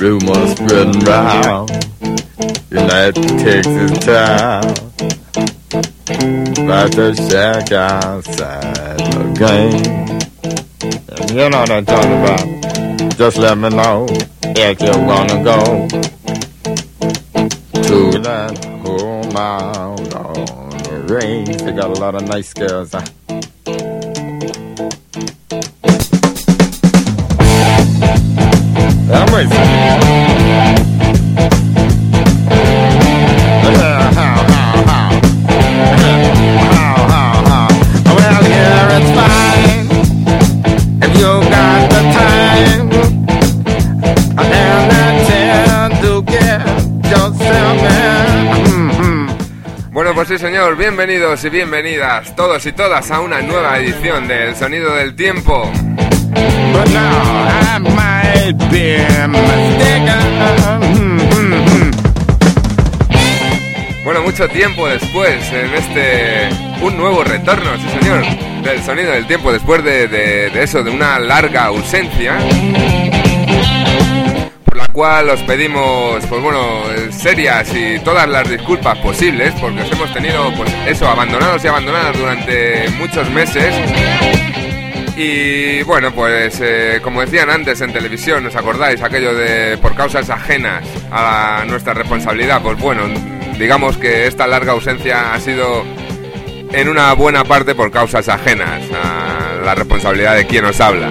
Rumors spreading round. United Texas town. About the shack outside the game. You know what I'm talking about. Just let me know if you wanna go. To that out on the range They got a lot of nice girls huh? I'm racing. Pues sí, señor, bienvenidos y bienvenidas todos y todas a una nueva edición del Sonido del Tiempo. Bueno, mucho tiempo después, en este. Un nuevo retorno, sí, señor, del Sonido del Tiempo, después de, de- de eso, de una larga ausencia. Por la cual os pedimos, pues bueno, serias y todas las disculpas posibles, porque os hemos tenido, pues eso, abandonados y abandonadas durante muchos meses. Y bueno, pues eh, como decían antes en televisión, ¿os acordáis? Aquello de por causas ajenas a nuestra responsabilidad. Pues bueno, digamos que esta larga ausencia ha sido en una buena parte por causas ajenas a la responsabilidad de quien os habla.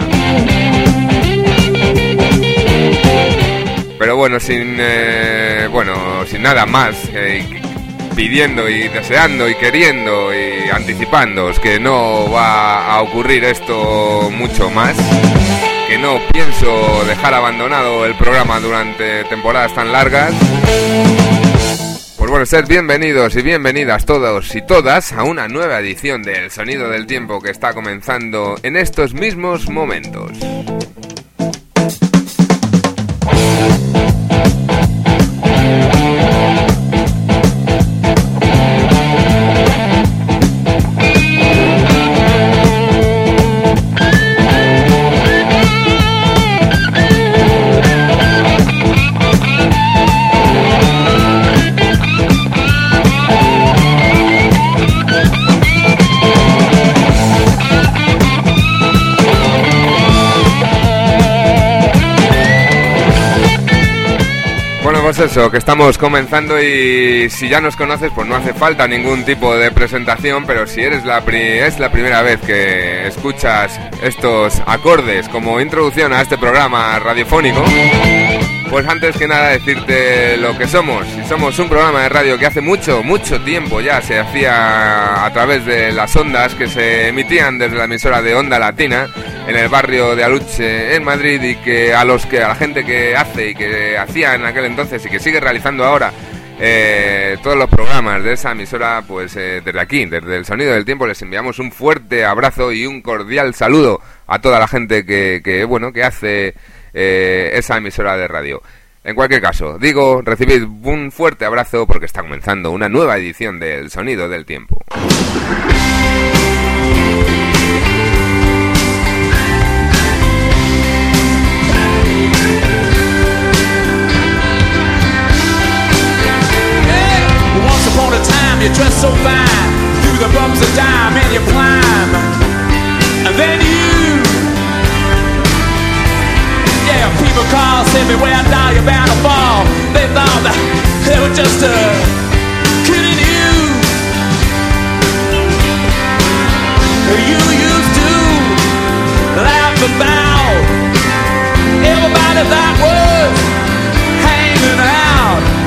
Pero bueno, sin eh, bueno, sin nada más, eh, pidiendo y deseando y queriendo y anticipándoos que no va a ocurrir esto mucho más, que no pienso dejar abandonado el programa durante temporadas tan largas. Pues bueno, sed bienvenidos y bienvenidas todos y todas a una nueva edición del Sonido del Tiempo que está comenzando en estos mismos momentos. Pues eso, que estamos comenzando y si ya nos conoces, pues no hace falta ningún tipo de presentación, pero si eres la pri- es la primera vez que escuchas estos acordes como introducción a este programa radiofónico, pues antes que nada decirte lo que somos. Somos un programa de radio que hace mucho, mucho tiempo ya se hacía a través de las ondas que se emitían desde la emisora de Onda Latina en el barrio de Aluche en Madrid y que a los que a la gente que hace y que hacía en aquel entonces y que sigue realizando ahora eh, todos los programas de esa emisora, pues eh, desde aquí, desde el Sonido del Tiempo, les enviamos un fuerte abrazo y un cordial saludo a toda la gente que, que bueno, que hace eh, esa emisora de radio. En cualquier caso, digo, recibid un fuerte abrazo porque está comenzando una nueva edición del Sonido del Tiempo. Upon a time, you dressed so fine, through the bumps of dime and you climb, and then you, yeah, people call, say beware, now you're bound to fall. They thought that they were just uh, kidding you. You used to laugh about everybody that was hanging out.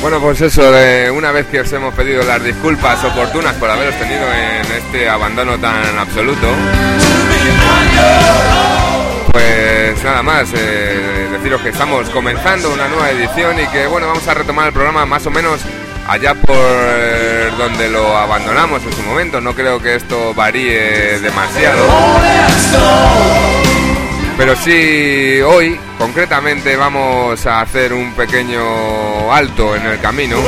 Bueno, pues eso, de una vez que os hemos pedido las disculpas oportunas por haberos tenido en este abandono tan absoluto pues nada más, eh, deciros que estamos comenzando una nueva edición y que bueno, vamos a retomar el programa más o menos allá por donde lo abandonamos en su momento. No creo que esto varíe demasiado. Pero sí, hoy concretamente vamos a hacer un pequeño alto en el camino,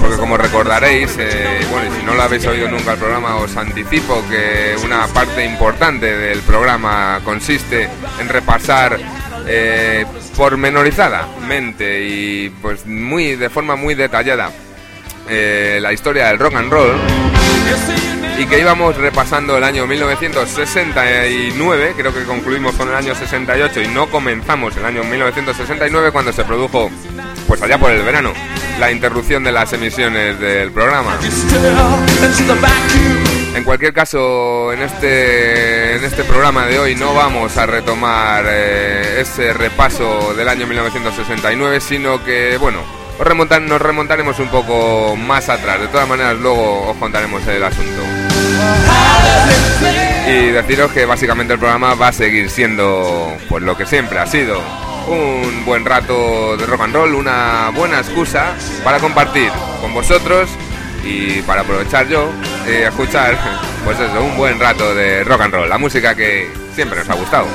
porque como recordaréis, eh, bueno, si no lo habéis oído nunca el programa, os anticipo que una parte importante del programa consiste en repasar eh, pormenorizadamente y pues muy de forma muy detallada eh, la historia del rock and roll y que íbamos repasando el año 1969, creo que concluimos con el año 68 y no comenzamos el año 1969 cuando se produjo, pues allá por el verano, la interrupción de las emisiones del programa. En cualquier caso, en este, en este programa de hoy no vamos a retomar eh, ese repaso del año 1969, sino que, bueno, nos remontaremos un poco más atrás. De todas maneras, luego os contaremos el asunto. Y deciros que básicamente el programa va a seguir siendo pues lo que siempre ha sido. Un buen rato de rock and roll, una buena excusa para compartir con vosotros y para aprovechar yo y escuchar pues un buen rato de rock and roll, la música que siempre nos ha gustado.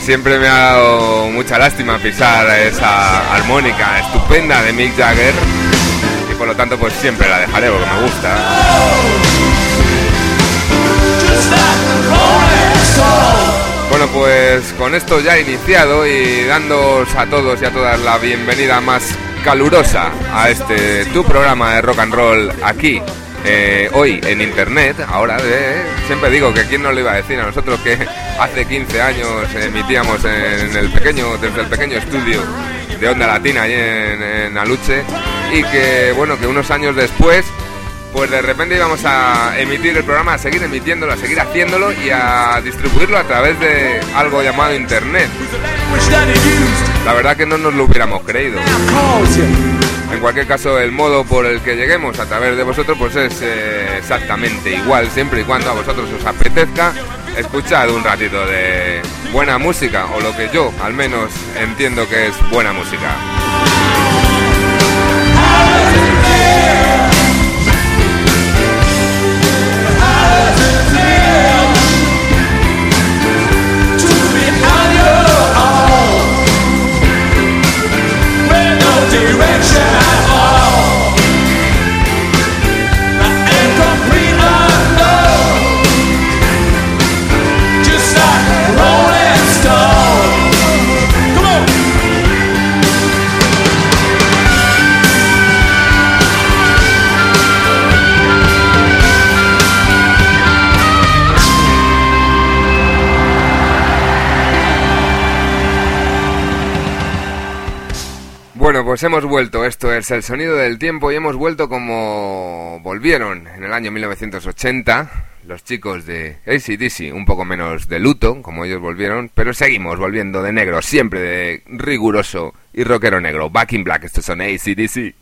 Siempre me ha dado mucha lástima pisar esa armónica estupenda de Mick Jagger y por lo tanto pues siempre la dejaré porque me gusta. Bueno pues con esto ya iniciado y dándoos a todos y a todas la bienvenida más calurosa a este tu programa de rock and roll aquí eh, hoy en internet, ahora eh, siempre digo que quién nos lo iba a decir a nosotros que hace 15 años emitíamos en el pequeño, desde el pequeño estudio de Onda Latina allí en, Aluche y que bueno que unos años después pues de repente íbamos a emitir el programa, a seguir emitiéndolo, a seguir haciéndolo y a distribuirlo a través de algo llamado internet. La verdad que no nos lo hubiéramos creído. En cualquier caso, el modo por el que lleguemos a través de vosotros pues es eh, exactamente igual, siempre y cuando a vosotros os apetezca escuchar un ratito de buena música, o lo que yo al menos entiendo que es buena música. Bueno, pues hemos vuelto, esto es el sonido del tiempo y hemos vuelto como volvieron en el año 1980 los chicos de ACDC, un poco menos de luto, como ellos volvieron, pero seguimos volviendo de negro, siempre de riguroso y rockero negro. Back in Black, estos son ACDC.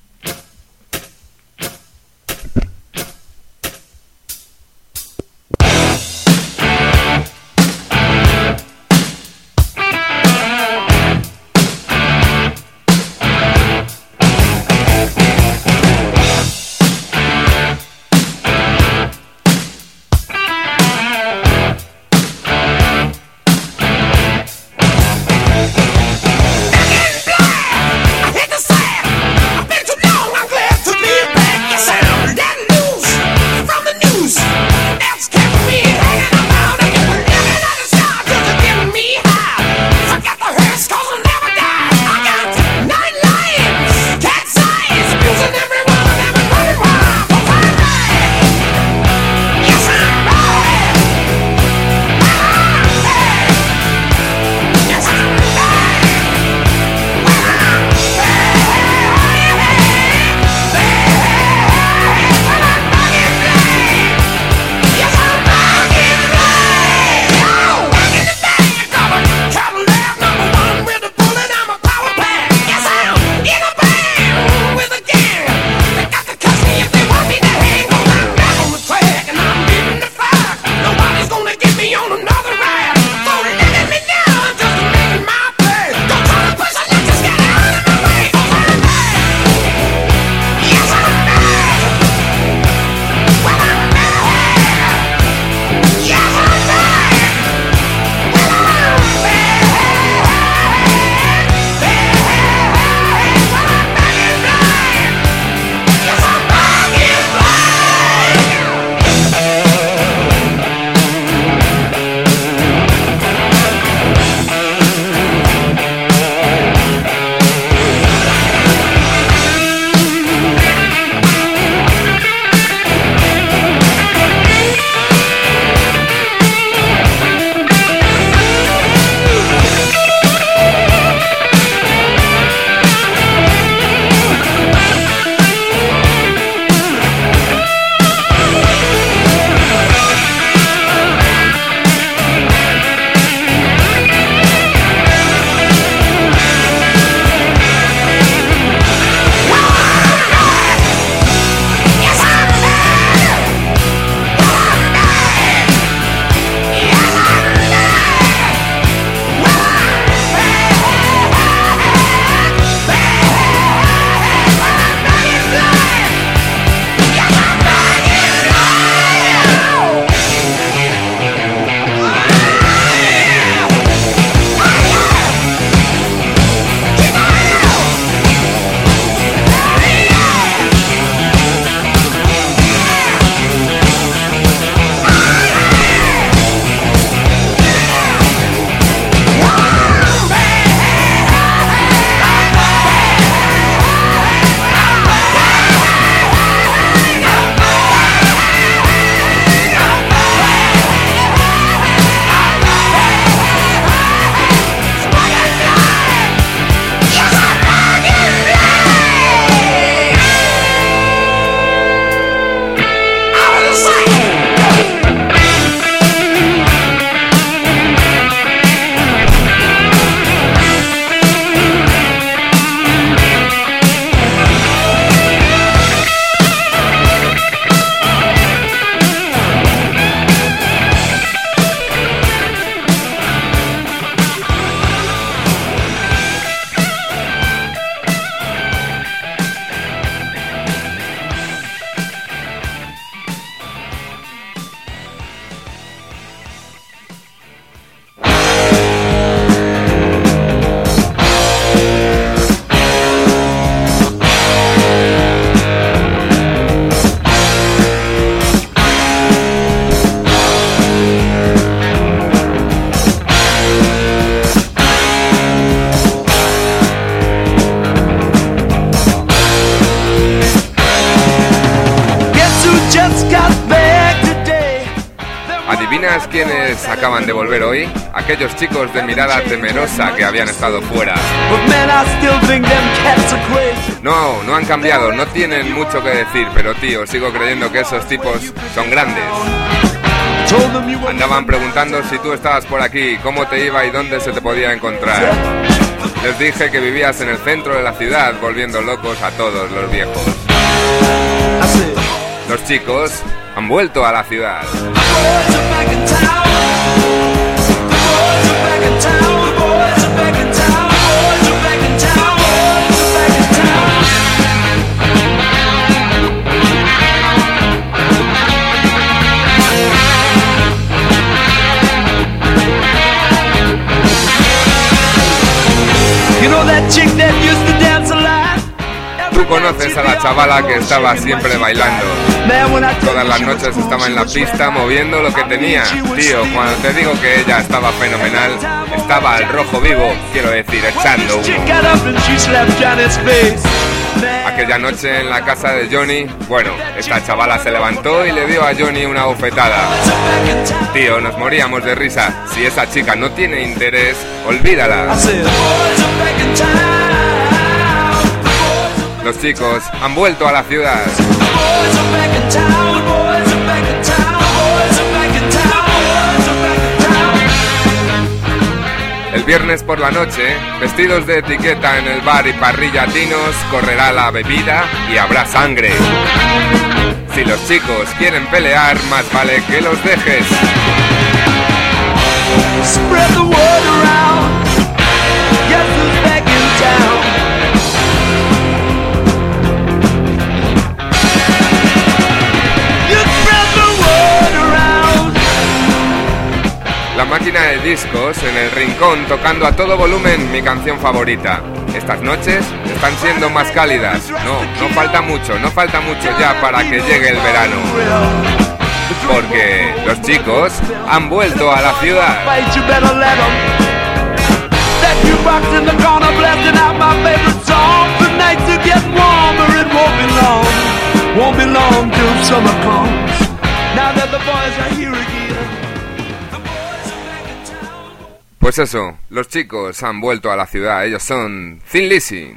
Aquellos chicos de mirada temerosa que habían estado fuera. No, no han cambiado, no tienen mucho que decir, pero tío, sigo creyendo que esos tipos son grandes. Andaban preguntando si tú estabas por aquí, cómo te iba y dónde se te podía encontrar. Les dije que vivías en el centro de la ciudad, volviendo locos a todos los viejos. Los chicos han vuelto a la ciudad. You know that chick that used to? Tú conoces a la chavala que estaba siempre bailando. Todas las noches estaba en la pista moviendo lo que tenía. Tío, cuando te digo que ella estaba fenomenal, estaba al rojo vivo, quiero decir, echando. Aquella noche en la casa de Johnny, bueno, esta chavala se levantó y le dio a Johnny una bofetada. Tío, nos moríamos de risa. Si esa chica no tiene interés, olvídala. Los chicos han vuelto a la ciudad. El viernes por la noche, vestidos de etiqueta en el bar y parrilla tinos, correrá la bebida y habrá sangre. Si los chicos quieren pelear, más vale que los dejes. máquina de discos en el rincón tocando a todo volumen mi canción favorita. Estas noches están siendo más cálidas. No, no falta mucho, no falta mucho ya para que llegue el verano. Porque los chicos han vuelto a la ciudad. Pues eso, los chicos han vuelto a la ciudad, ellos son Thin Lizzy.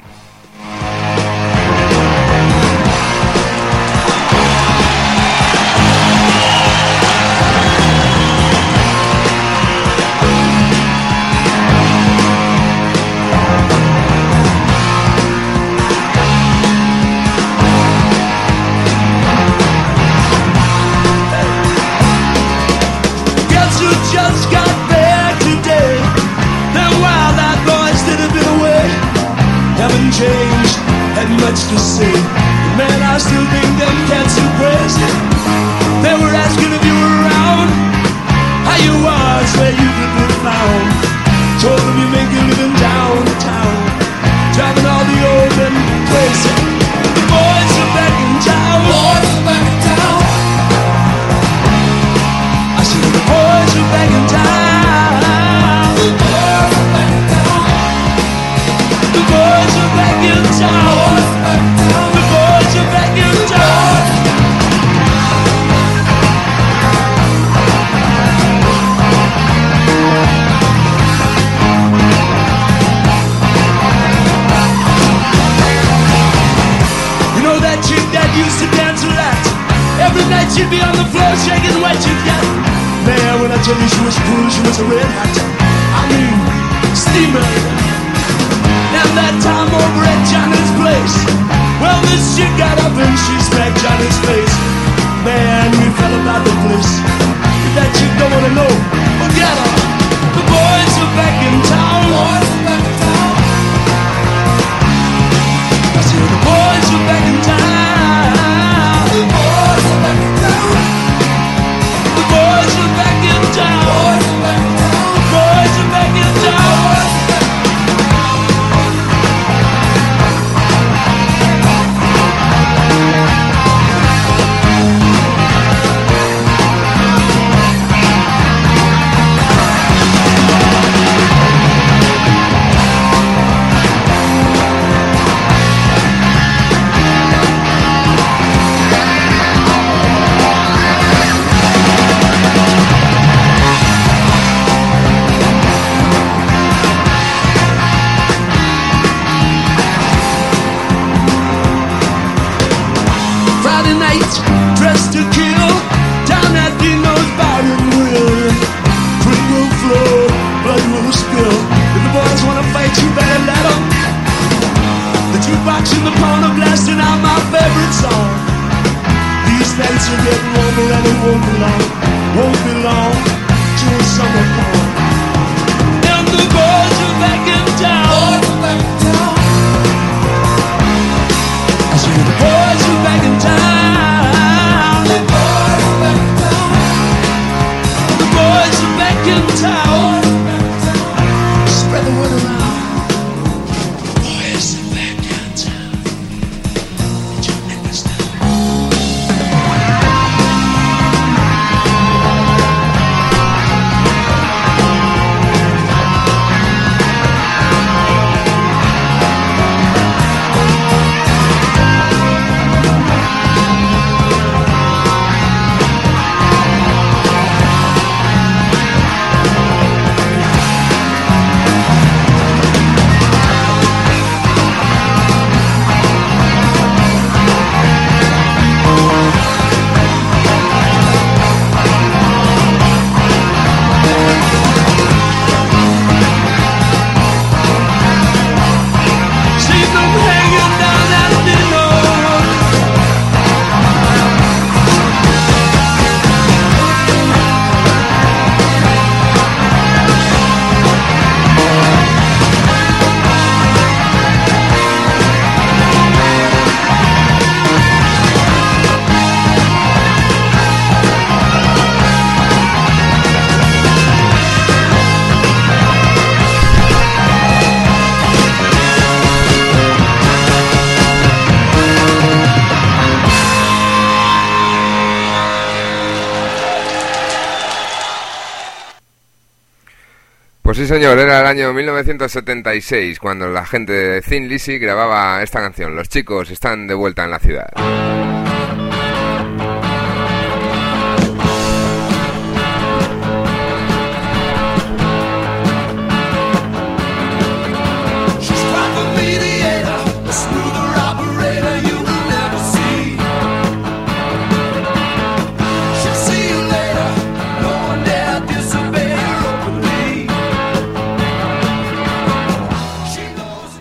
Pues sí, señor, era el año 1976 cuando la gente de Thin Lizzy grababa esta canción. Los chicos están de vuelta en la ciudad.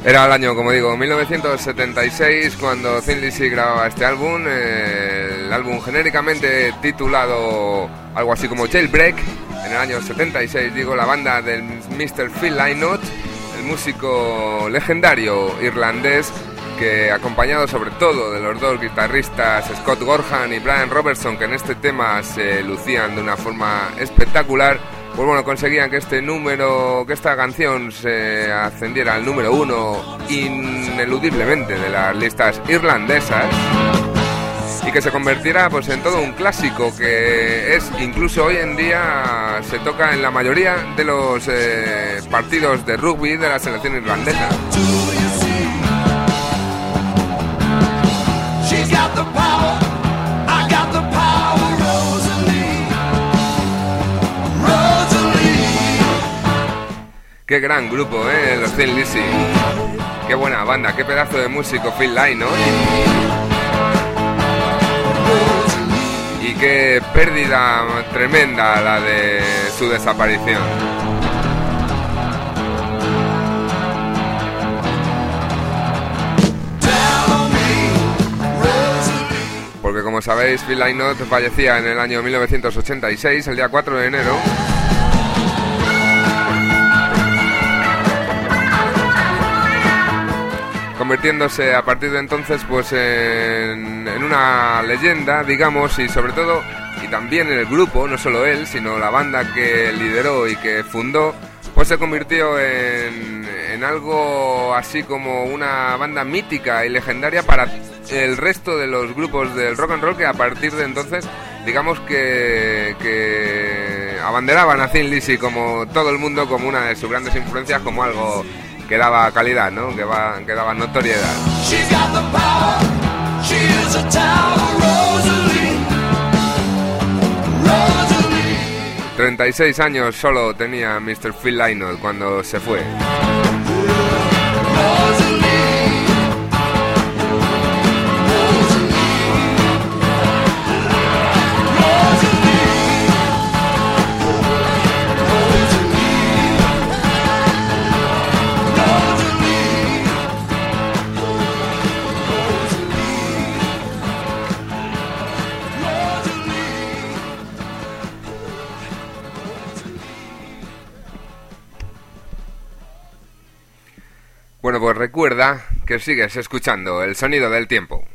Era el año, como digo, 1976 cuando Thin Lizzy grababa este álbum, eh, el álbum genéricamente titulado algo así como Jailbreak. En el año 76, digo, la banda del Mr. Phil Lynott, el músico legendario irlandés que acompañado sobre todo de los dos guitarristas Scott Gorham y Brian Robertson, que en este tema se lucían de una forma espectacular, pues bueno, conseguían que este número, que esta canción se ascendiera al número uno ineludiblemente de las listas irlandesas y que se convirtiera pues en todo un clásico que es incluso hoy en día se toca en la mayoría de los eh, partidos de rugby de la selección irlandesa. Qué gran grupo, ¿eh? Los Thin Lizzy. Qué buena banda, qué pedazo de músico Phil Lynott, ¿no? Y qué pérdida tremenda la de su desaparición. Porque como sabéis, Phil Lynott fallecía en el año 1986, el día 4 de enero. Convirtiéndose a partir de entonces pues en, una leyenda, digamos, y sobre todo, y también el grupo, no solo él, sino la banda que lideró y que fundó, pues se convirtió en, en algo así como una banda mítica y legendaria para el resto de los grupos del rock and roll que a partir de entonces, digamos que, que abanderaban a Thin Lizzy como todo el mundo como una de sus grandes influencias, como algo que daba calidad, ¿no? Que, va, que daba notoriedad. 36 años solo tenía Mr. Phil Lynott cuando se fue. 'Bueno, recuerda que sigues escuchando el sonido del tiempo.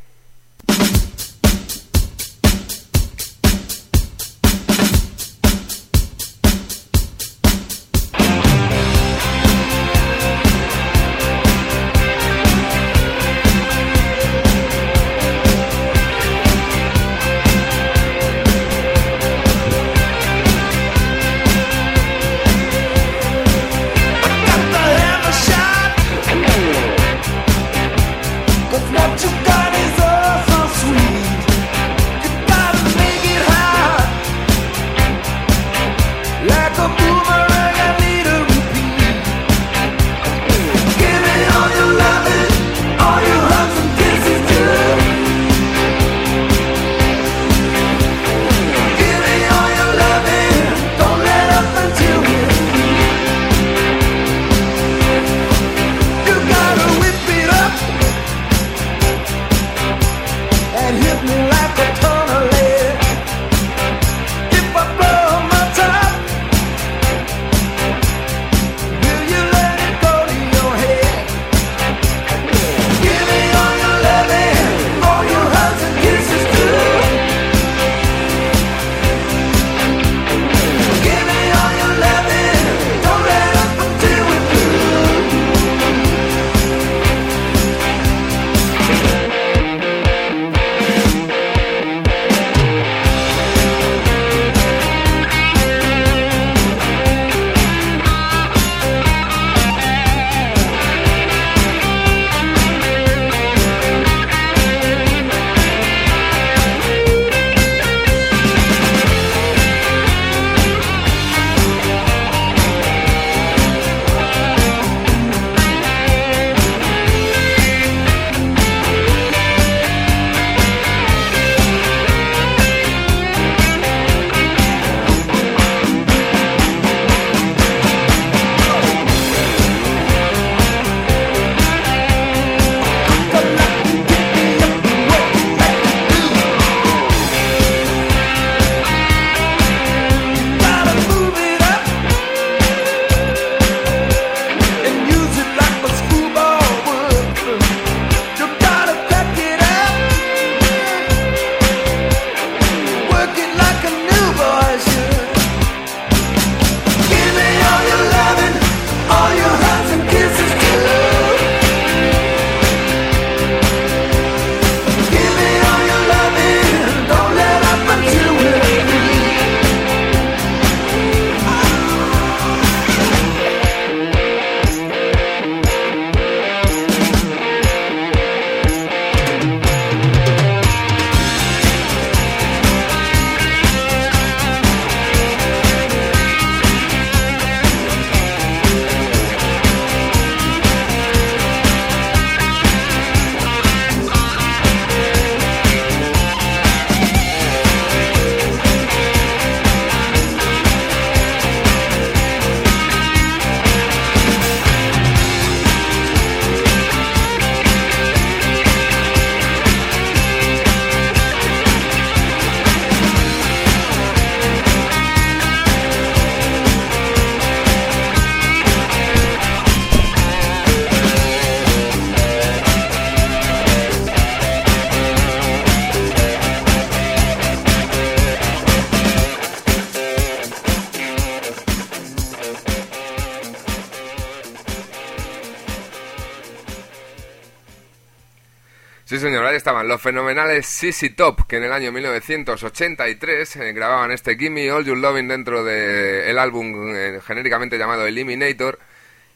Estaban los fenomenales Sissy Top, que en el año 1983 eh, grababan este Gimme All You Loving dentro del álbum eh, genéricamente llamado Eliminator,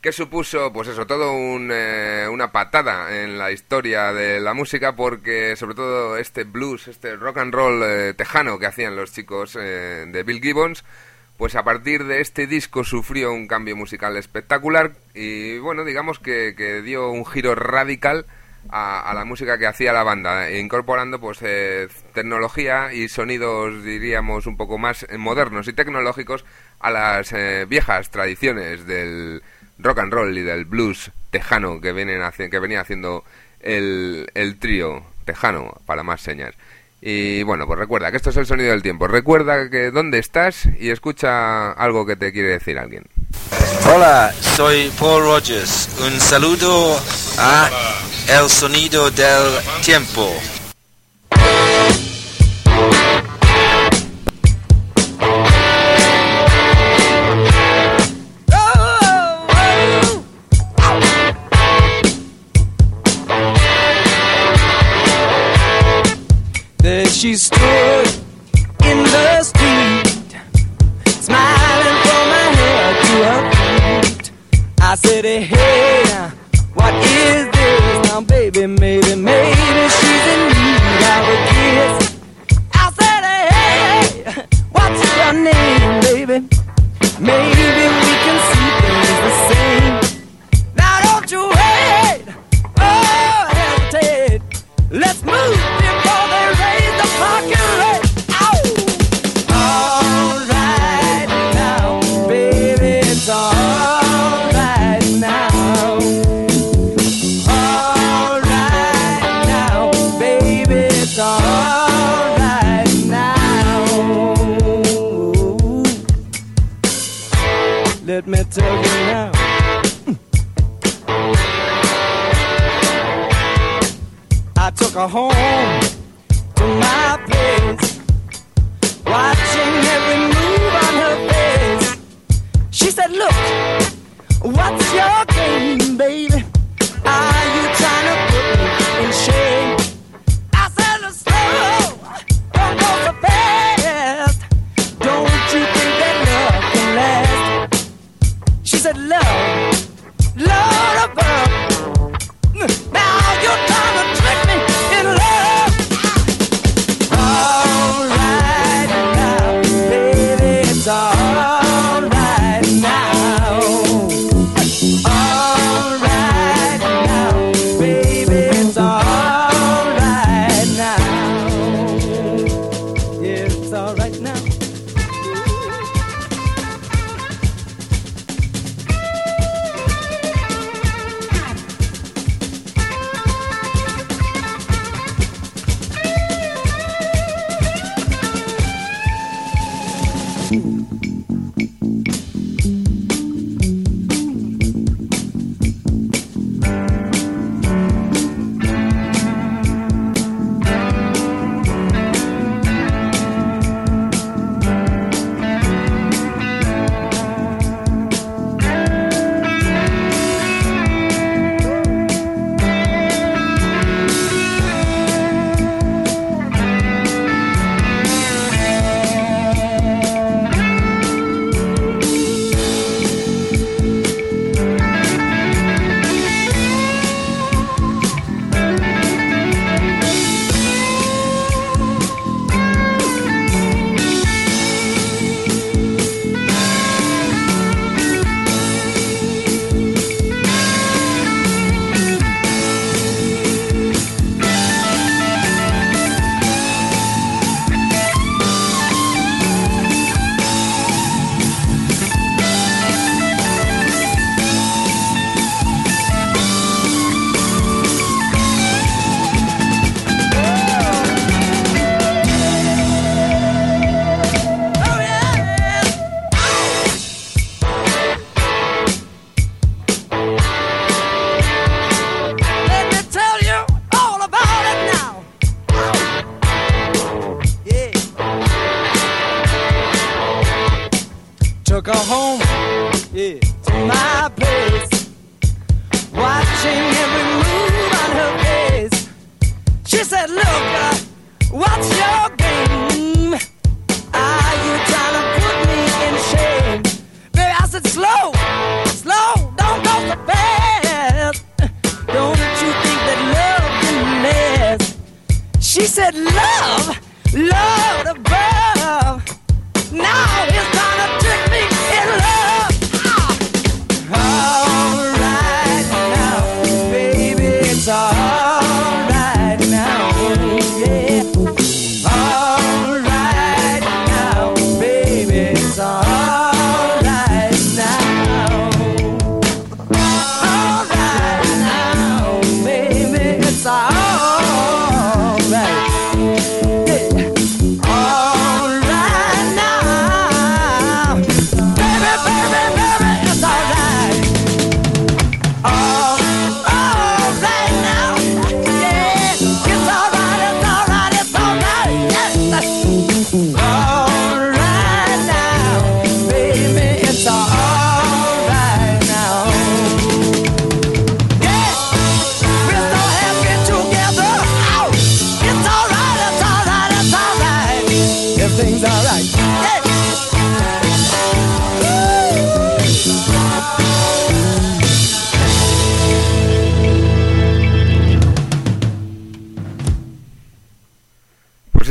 que supuso, pues eso, todo eh, una patada en la historia de la música, porque sobre todo este blues, este rock and roll tejano que hacían los chicos de Bill Gibbons, pues a partir de este disco sufrió un cambio musical espectacular y bueno, digamos que, que dio un giro radical a, la música que hacía la banda, incorporando pues eh, tecnología y sonidos, diríamos, un poco más modernos y tecnológicos a las eh, viejas tradiciones del rock and roll y del blues tejano que, vienen que venía haciendo el, el trío tejano, para más señas. Y bueno, pues recuerda que esto es el sonido del tiempo. Recuerda que dónde estás y escucha algo que te quiere decir alguien. Hola, soy Paul Rogers. Un saludo a El Sonido del Tiempo. she stood I said, hey, what is this now, baby? Maybe, maybe she's in need of a kiss. I said, hey, what's your name, baby? Maybe we can see things the same. Now don't you wait, oh hesitate. Let's move. Her home to my place, watching every move on her face. She said, Look, what's your game, baby?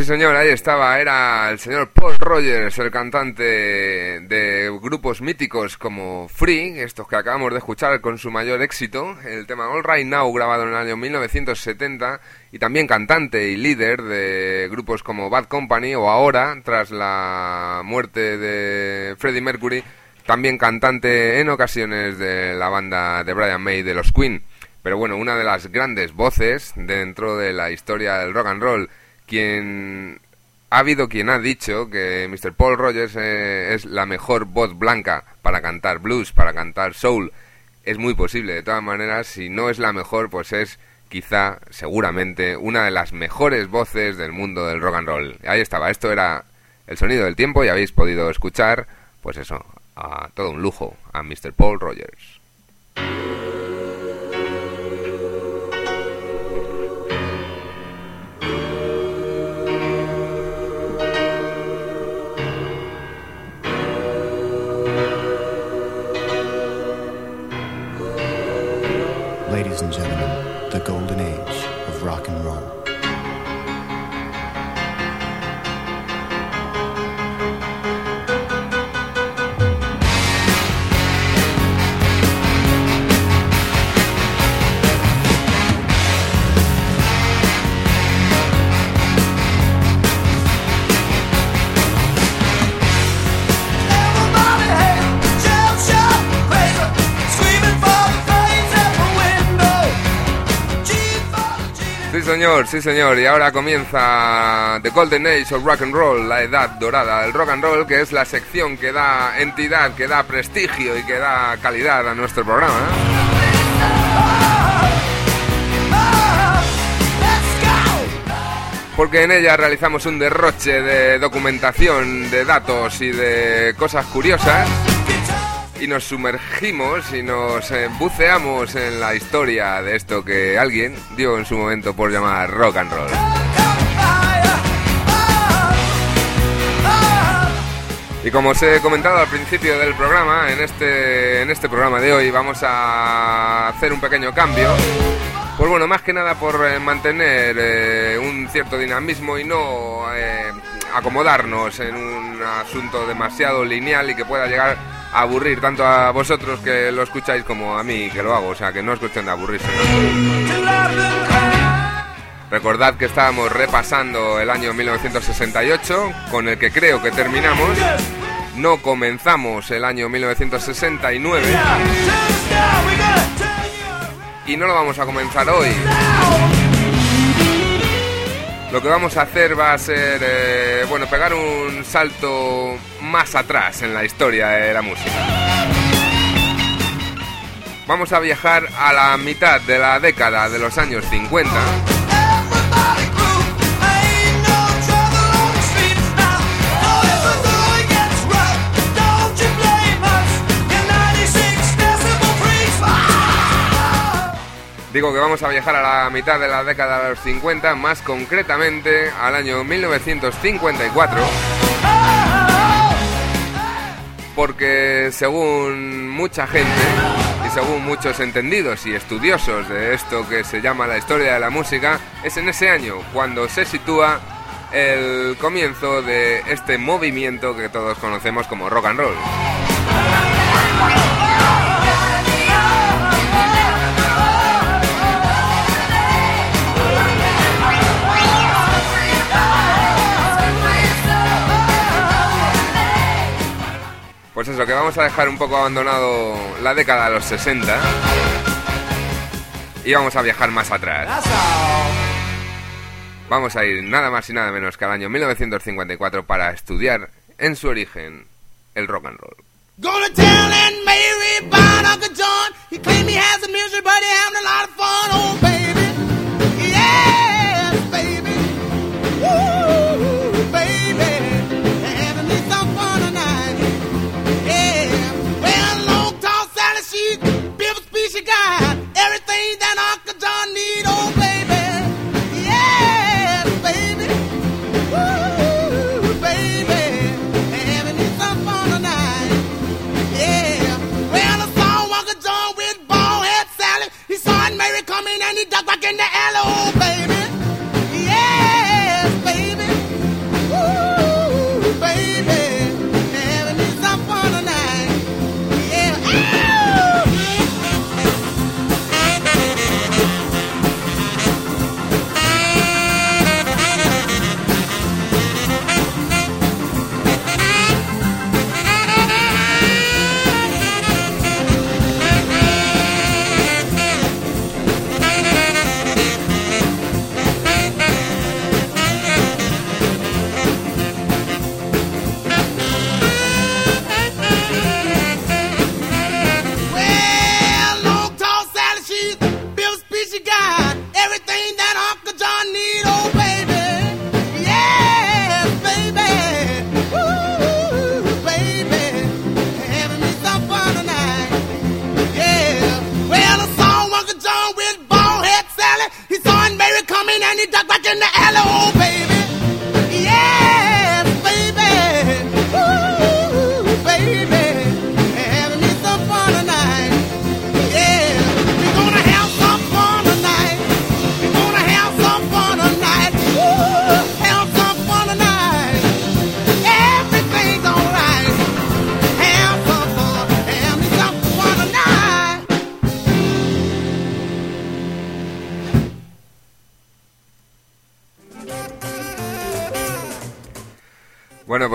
Señor, ahí estaba. Era el señor Paul Rogers, el cantante de grupos míticos como Free, estos que acabamos de escuchar con su mayor éxito, el tema All Right Now, grabado en el año 1970, y también cantante y líder de grupos como Bad Company o ahora, tras la muerte de Freddie Mercury, también cantante en ocasiones de la banda de Brian May de los Queen. Pero bueno, una de las grandes voces dentro de la historia del rock and roll quien ha habido quien ha dicho que Mr. Paul Rogers eh, es la mejor voz blanca para cantar blues, para cantar soul. Es muy posible, de todas maneras, si no es la mejor, pues es quizá, seguramente, una de las mejores voces del mundo del rock and roll. Ahí estaba, esto era el sonido del tiempo y habéis podido escuchar, pues eso, a todo un lujo, a Mr. Paul Rogers. Señor, sí, señor. Y ahora comienza The Golden Age of Rock and Roll, la edad dorada del rock and roll, que es la sección que da entidad, que da prestigio y que da calidad a nuestro programa. Go. Porque en ella realizamos un derroche de documentación, de datos y de cosas curiosas. Y nos sumergimos y nos eh, buceamos en la historia de esto que alguien dio en su momento por llamar rock and roll. Y como os he comentado al principio del programa, en este, en este programa de hoy vamos a hacer un pequeño cambio. Pues bueno, más que nada por eh, mantener eh, un cierto dinamismo y no acomodarnos en un asunto demasiado lineal y que pueda llegar aburrir tanto a vosotros que lo escucháis como a mí que lo hago. O sea, que no es cuestión de aburrirse. Recordad que estábamos repasando el año 1968, con el que creo que terminamos. No comenzamos el año 1969 y no lo vamos a comenzar hoy. Lo que vamos a hacer va a ser, eh, bueno, pegar un salto más atrás en la historia de la música. Vamos a viajar a la mitad de la década de los años 50. Digo que vamos a viajar a la mitad de la década de los 50, más concretamente al año 1954. Porque según mucha gente y según muchos entendidos y estudiosos de esto que se llama la historia de la música, es en ese año cuando se sitúa el comienzo de este movimiento que todos conocemos como rock and roll. Pues eso, que vamos a dejar un poco abandonado la década de los 60 y vamos a viajar más atrás. Vamos a ir nada más y nada menos que al año 1954 para estudiar en su origen el rock and roll. Go to town and Mary about Uncle John. He claim he has a misery, but he having a lot of fun. Oh, baby. Yes, baby. Woo, she got. Everything that Uncle John need. Oh, baby. Yes, baby. Woo, baby. Having me some fun tonight. Yeah. Well, I saw Uncle John with bald head Sally. He saw Aunt Mary coming and he ducked back in the alley. Oh,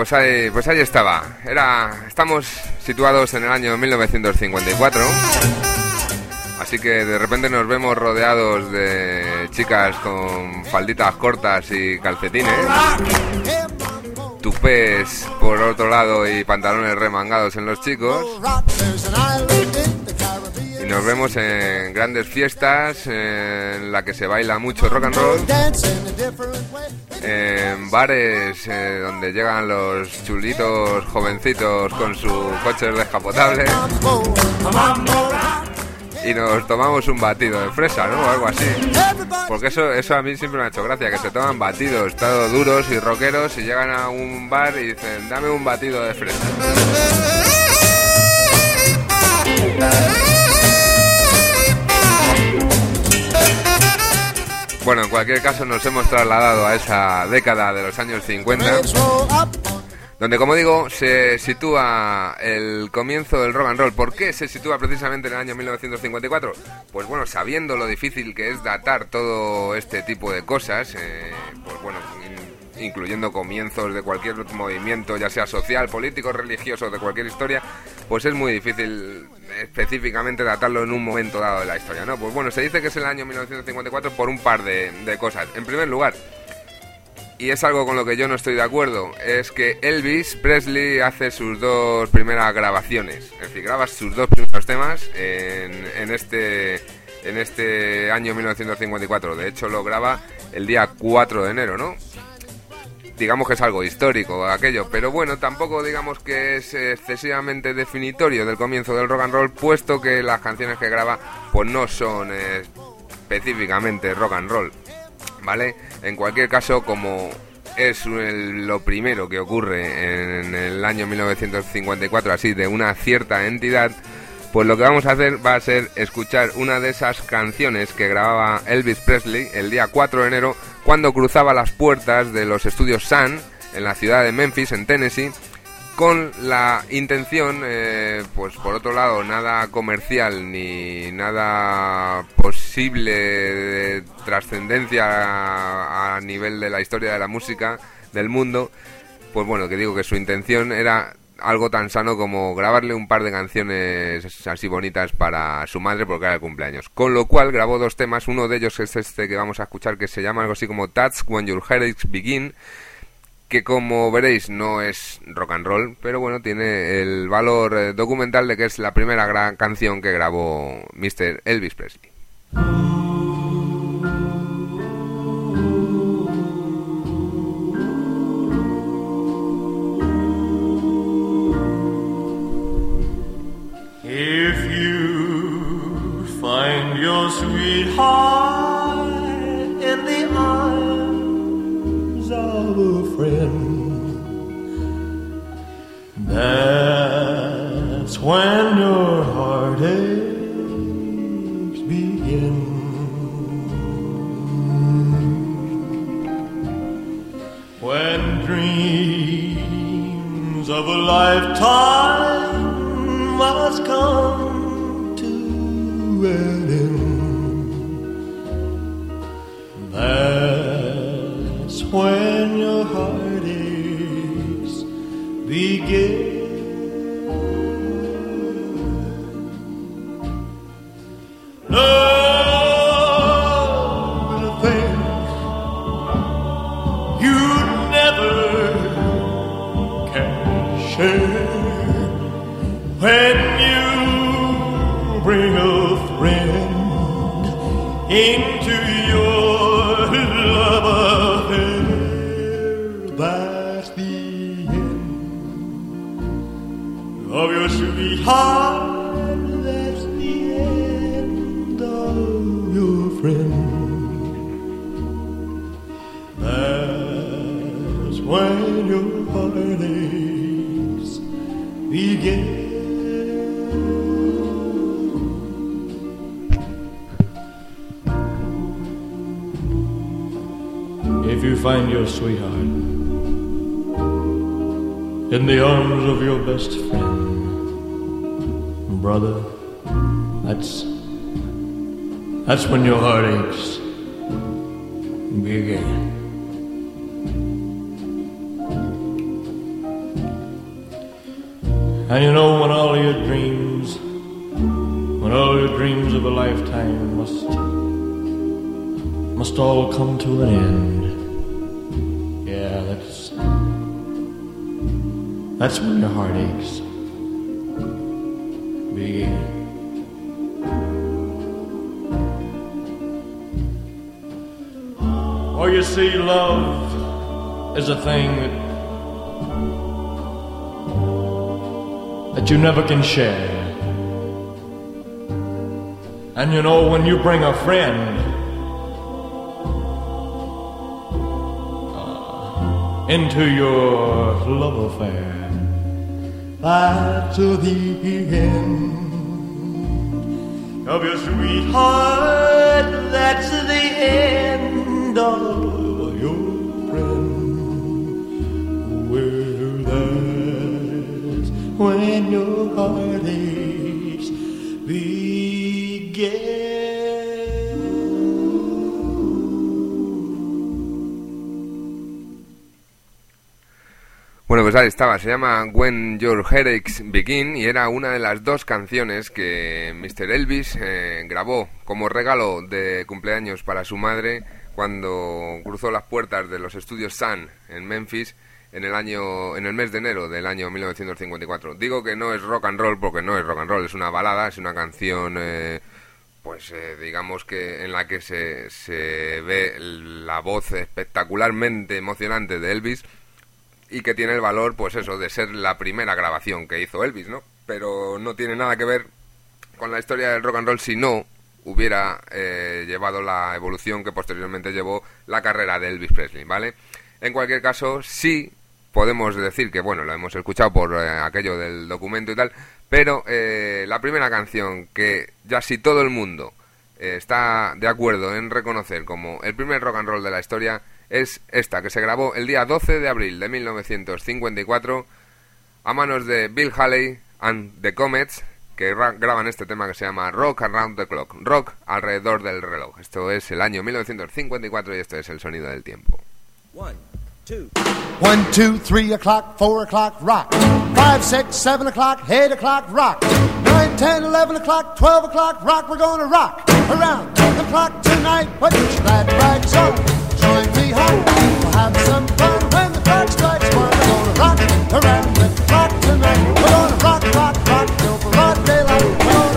pues ahí, pues ahí estaba. Era, estamos situados en el año 1954. Así que de repente nos vemos rodeados de chicas con falditas cortas y calcetines. Tupés por otro lado y pantalones remangados en los chicos. Y nos vemos en grandes fiestas en la que se baila mucho rock and roll. Bares eh, donde llegan los chulitos jovencitos con sus coches descapotables. Y nos tomamos un batido de fresa, ¿no? O algo así. Porque eso, eso a mí siempre me ha hecho gracia, que se toman batidos, todos duros y rockeros, y llegan a un bar y dicen, dame un batido de fresa. Bueno, en cualquier caso nos hemos trasladado a esa década de los años 50, donde como digo se sitúa el comienzo del rock and roll. ¿Por qué se sitúa precisamente en el año 1954? Pues bueno, sabiendo lo difícil que es datar todo este tipo de cosas, eh, pues bueno, incluyendo comienzos de cualquier movimiento, ya sea social, político, religioso, de cualquier historia, pues es muy difícil específicamente datarlo en un momento dado de la historia, ¿no? Pues bueno, se dice que es el año 1954 por un par de, cosas. En primer lugar, y es algo con lo que yo no estoy de acuerdo, es que Elvis Presley hace sus dos primeras grabaciones, es decir, graba sus dos primeros temas en este en este año 1954. De hecho, lo graba el día 4 de enero, ¿no? Digamos que es algo histórico aquello, pero bueno, tampoco digamos que es excesivamente definitorio del comienzo del rock and roll, puesto que las canciones que graba pues no son específicamente rock and roll, ¿vale? En cualquier caso, como es el- lo primero que ocurre en el año 1954, así de una cierta entidad, pues lo que vamos a hacer va a ser escuchar una de esas canciones que grababa Elvis Presley el día 4 de enero cuando cruzaba las puertas de los estudios Sun en la ciudad de Memphis, en Tennessee, con la intención, eh, pues por otro lado, nada comercial ni nada posible de trascendencia a, a nivel de la historia de la música del mundo, pues bueno, que digo que su intención era algo tan sano como grabarle un par de canciones así bonitas para su madre porque era el cumpleaños. Con lo cual grabó dos temas, uno de ellos es este que vamos a escuchar que se llama algo así como Touch When Your Headaches Begin, que como veréis no es rock and roll, pero bueno, tiene el valor eh, documental de que es la primera gran canción que grabó Mr. Elvis Presley. If you find your sweetheart in the arms of a friend, that's when your heartaches begin. When dreams of a lifetime must come to an end, that's when your heartaches begin. Love when you bring a friend into your love affair. That's the end of your sweetheart. Find your sweetheart in the arms of your best friend, brother, that's that's when your heart heartaches begin. And you know when all your dreams, when all your dreams of a lifetime must must all come to an end. That's when your heart aches. Begin. Or you see, love is a thing that that you never can share. And you know, when you bring a friend uh, into your love affair, that's the end of your sweetheart. That's the end of your friend. Well, that's when your heartaches pues estaba, se llama When Your Headaches Begin y era una de las dos canciones que Mr. Elvis eh, grabó como regalo de cumpleaños para su madre cuando cruzó las puertas de los estudios Sun en Memphis en el año en el mes de enero del año 1954. Digo que no es rock and roll porque no es rock and roll, es una balada, es una canción eh, pues eh, digamos que en la que se ve la voz espectacularmente emocionante de Elvis y que tiene el valor, pues eso, de ser la primera grabación que hizo Elvis, ¿no? Pero no tiene nada que ver con la historia del rock and roll, sino hubiera eh, llevado la evolución que posteriormente llevó la carrera de Elvis Presley, ¿vale? En cualquier caso, sí podemos decir que, bueno, lo hemos escuchado por eh, aquello del documento y tal, pero eh, la primera canción que ya si todo el mundo está de acuerdo en reconocer como el primer rock and roll de la historia es esta, que se grabó el día 12 de abril de 1954 a manos de Bill Haley and the Comets, que graban este tema que se llama Rock Around the Clock, rock alrededor del reloj. Esto es el año 1954 y esto es el sonido del tiempo. One, two. One, two, three o'clock, four o'clock, rock. Five, six, seven o'clock, eight o'clock, rock. Nine, ten, eleven o'clock, twelve o'clock, rock. We're gonna rock around the clock tonight. Put your glad rags on, rock tonight. We're gonna rock, rock, rock till broad daylight.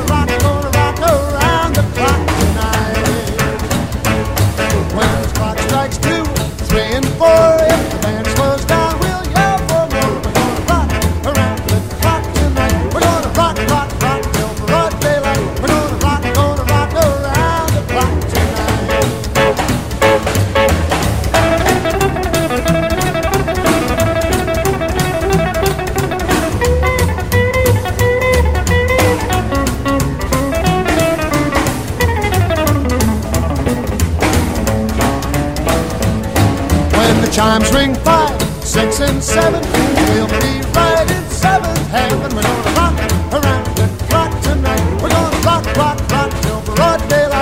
Chimes ring five, six, and seven, we'll be right in seventh heaven. We're gonna rock around the clock tonight. We're gonna rock, rock, rock till broad daylight.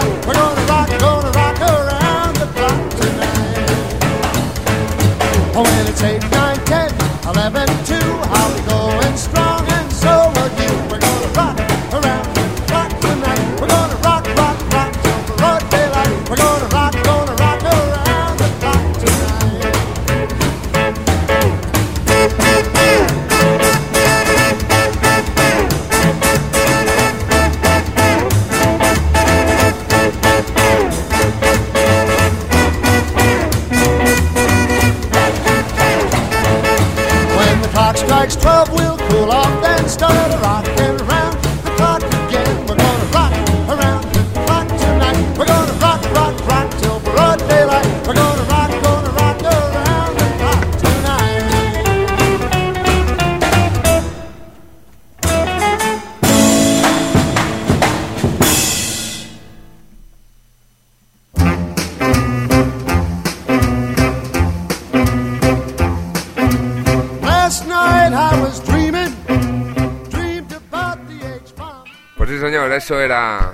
Señor, eso era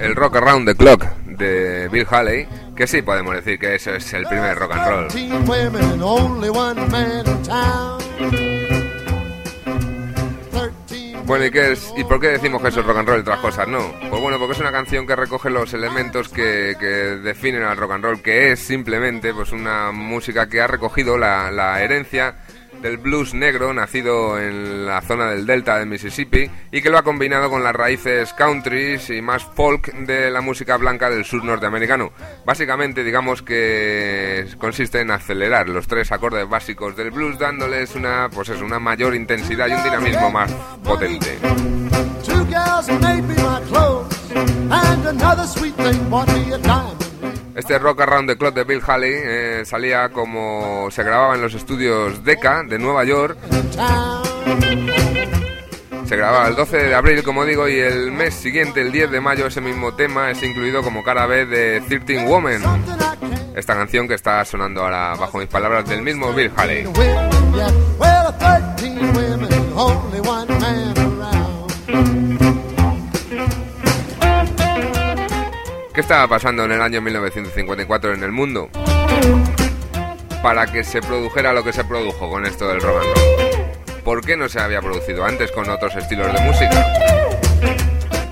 el Rock Around the Clock de Bill Haley, que sí podemos decir que eso es el primer rock and roll. 13 women and only one man in town. 13 Bueno, ¿y, qué es, ¿y por qué decimos que eso es rock and roll y otras cosas no? Pues bueno, porque es una canción que recoge los elementos que, que definen al rock and roll, que es simplemente pues una música que ha recogido la, la herencia del blues negro nacido en la zona del delta de Mississippi y que lo ha combinado con las raíces countries y más folk de la música blanca del sur norteamericano. Básicamente, digamos que consiste en acelerar los tres acordes básicos del blues dándoles una, pues es una mayor intensidad y un dinamismo más potente. Two that made me my clothes, and another sweet thing. Este Rock Around the Clock de Bill Haley eh, salía como se grababa en los estudios Decca de Nueva York. Se grababa el 12 de abril, como digo, y el mes siguiente, el 10 de mayo, ese mismo tema es incluido como cara B de 13 Women. Something I can't Esta canción que está sonando ahora bajo mis palabras del mismo Bill Haley. ¿Qué estaba pasando en el año 1954 en el mundo? Para que se produjera lo que se produjo con esto del rock and roll. ¿Por qué no se había producido antes con otros estilos de música?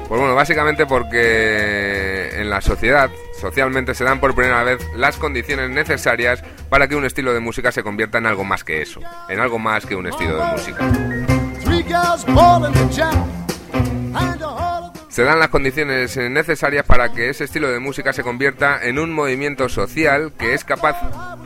Pues bueno, básicamente porque en la sociedad, socialmente se dan por primera vez las condiciones necesarias para que un estilo de música se convierta en algo más que eso, en algo más que un estilo de música. Se dan las condiciones necesarias para que ese estilo de música se convierta en un movimiento social que es capaz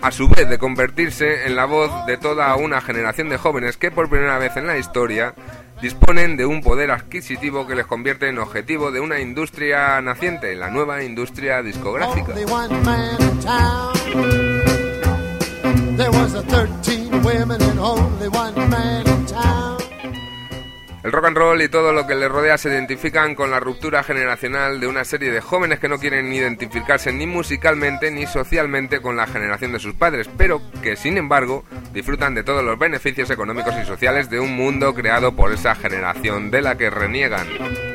a su vez de convertirse en la voz de toda una generación de jóvenes que por primera vez en la historia disponen de un poder adquisitivo que les convierte en objetivo de una industria naciente, la nueva industria discográfica. Only one man in town. There was a 13 women and only one man in town. El rock and roll y todo lo que le rodea se identifican con la ruptura generacional de una serie de jóvenes que no quieren identificarse ni musicalmente ni socialmente con la generación de sus padres, pero que sin embargo disfrutan de todos los beneficios económicos y sociales de un mundo creado por esa generación de la que reniegan.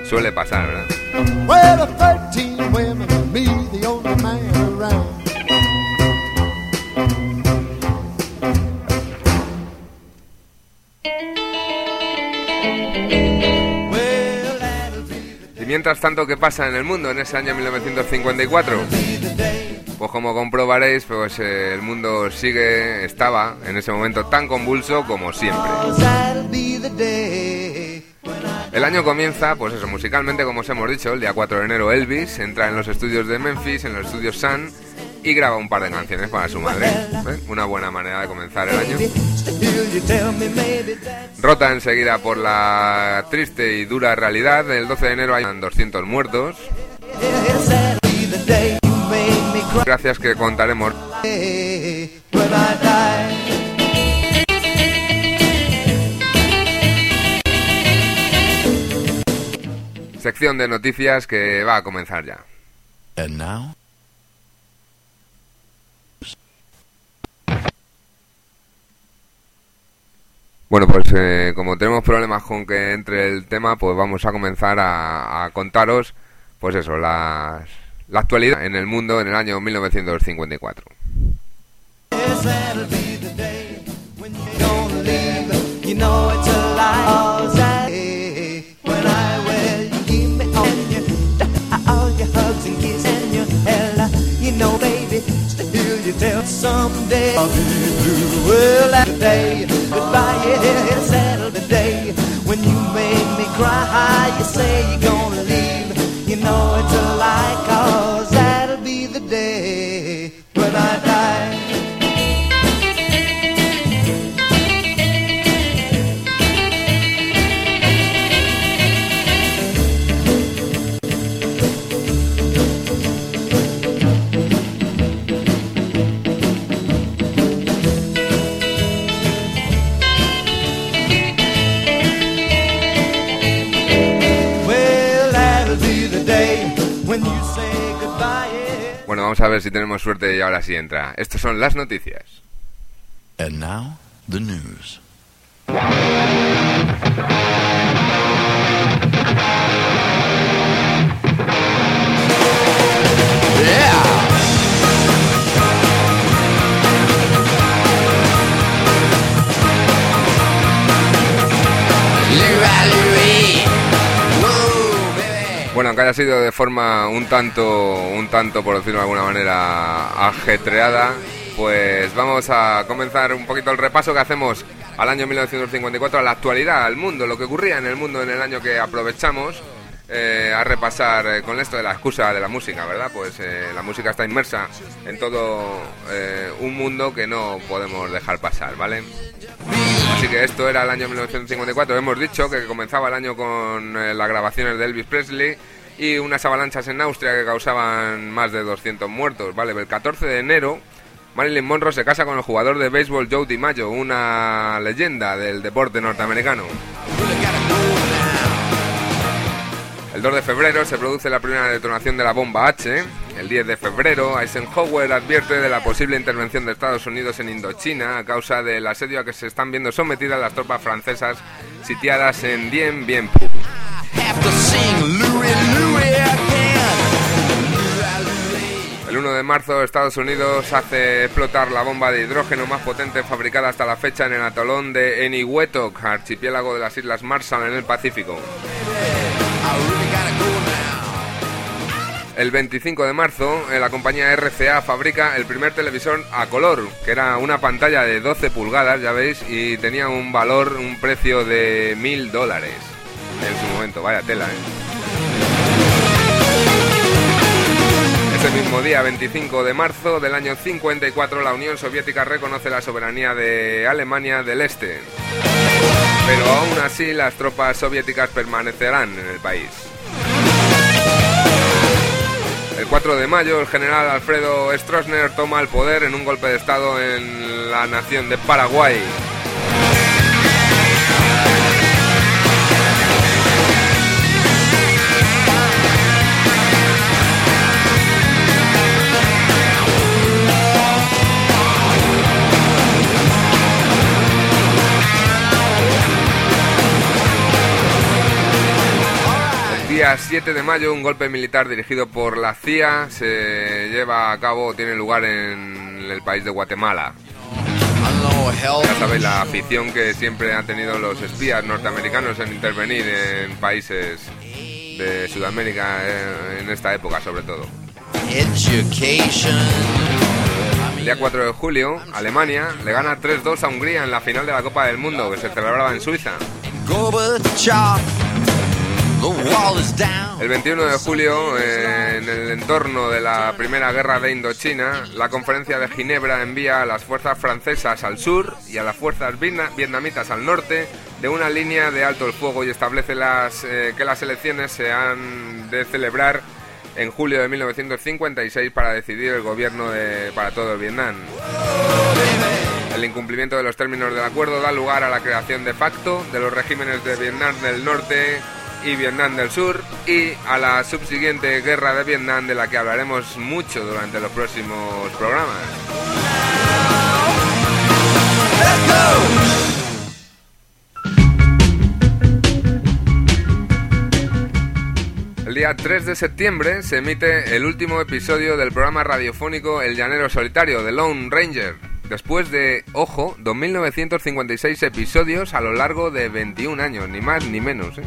Suele pasar, ¿verdad? Mientras tanto, ¿qué pasa en el mundo en ese año 1954? Pues como comprobaréis, pues eh, el mundo sigue, estaba en ese momento tan convulso como siempre. El año comienza, pues eso, musicalmente, como os hemos dicho, el día 4 de enero Elvis entra en los estudios de Memphis, en los estudios Sun, y graba un par de canciones para su madre. ¿eh? Una buena manera de comenzar el año. Rota enseguida por la triste y dura realidad. El 12 de enero hay 200 muertos. Gracias que contaremos. Sección de noticias que va a comenzar ya. Bueno, pues eh, como tenemos problemas con que entre el tema, pues vamos a comenzar a, contaros, pues eso, las, la actualidad en el mundo en el año 1954. Yes, someday I'll be blue. Well, that day, goodbye. Yes, that'll be day when you made me cry. You say you're gonna leave. You know it's a lie, cause that'll be the day when I die. Vamos a ver si tenemos suerte y ahora sí entra. Estas son las noticias. Bueno, aunque haya sido de forma un tanto, un tanto, por decirlo de alguna manera, ajetreada, pues vamos a comenzar un poquito el repaso que hacemos al año 1954, a la actualidad, al mundo, lo que ocurría en el mundo en el año que aprovechamos eh, a repasar eh, con esto de la excusa de la música, ¿verdad? Pues eh, la música está inmersa en todo un mundo que no podemos dejar pasar, ¿vale? Así que esto era el año 1954. Hemos dicho que comenzaba el año con las grabaciones de Elvis Presley y unas avalanchas en Austria que causaban más de 200 muertos. Vale, el 14 de enero Marilyn Monroe se casa con el jugador de béisbol Joe DiMaggio, una leyenda del deporte norteamericano. El 2 de febrero se produce la primera detonación de la bomba H. El 10 de febrero, Eisenhower advierte de la posible intervención de Estados Unidos en Indochina a causa del asedio a que se están viendo sometidas las tropas francesas sitiadas en Dien Bien Phu. El 1 de marzo, Estados Unidos hace explotar la bomba de hidrógeno más potente fabricada hasta la fecha en el atolón de Eniwetok, archipiélago de las Islas Marshall en el Pacífico. El 25 de marzo, eh, la compañía RCA fabrica el primer televisor a color, que era una pantalla de 12 pulgadas, ya veis, y tenía un valor, un precio de mil dólares en su momento. Vaya tela, ¿eh? Día 25 de marzo del año 54, la Unión Soviética reconoce la soberanía de Alemania del Este. Pero aún así las tropas soviéticas permanecerán en el país. El 4 de mayo, el general Alfredo Stroessner toma el poder en un golpe de Estado en la nación de Paraguay. Día 7 de mayo, un golpe militar dirigido por la CIA se lleva a cabo, tiene lugar en el país de Guatemala. Ya sabéis la afición que siempre han tenido los espías norteamericanos en intervenir en países de Sudamérica eh, en esta época sobre todo. El día 4 de julio, Alemania le gana 3-2 a Hungría en la final de la Copa del Mundo que se celebraba en Suiza. El 21 de julio, en el entorno de la Primera Guerra de Indochina, la Conferencia de Ginebra envía a las fuerzas francesas al sur y a las fuerzas vietnamitas al norte de una línea de alto el fuego y establece las, eh, que las elecciones se han de celebrar en julio de 1956 para decidir el gobierno de, para todo Vietnam. El incumplimiento de los términos del acuerdo da lugar a la creación de facto de los regímenes de Vietnam del Norte y Vietnam del Sur y a la subsiguiente guerra de Vietnam de la que hablaremos mucho durante los próximos programas. El día 3 de septiembre se emite el último episodio del programa radiofónico El Llanero Solitario de Lone Ranger, después de, ojo, 2.956 episodios a lo largo de 21 años, ni más ni menos. ¿eh?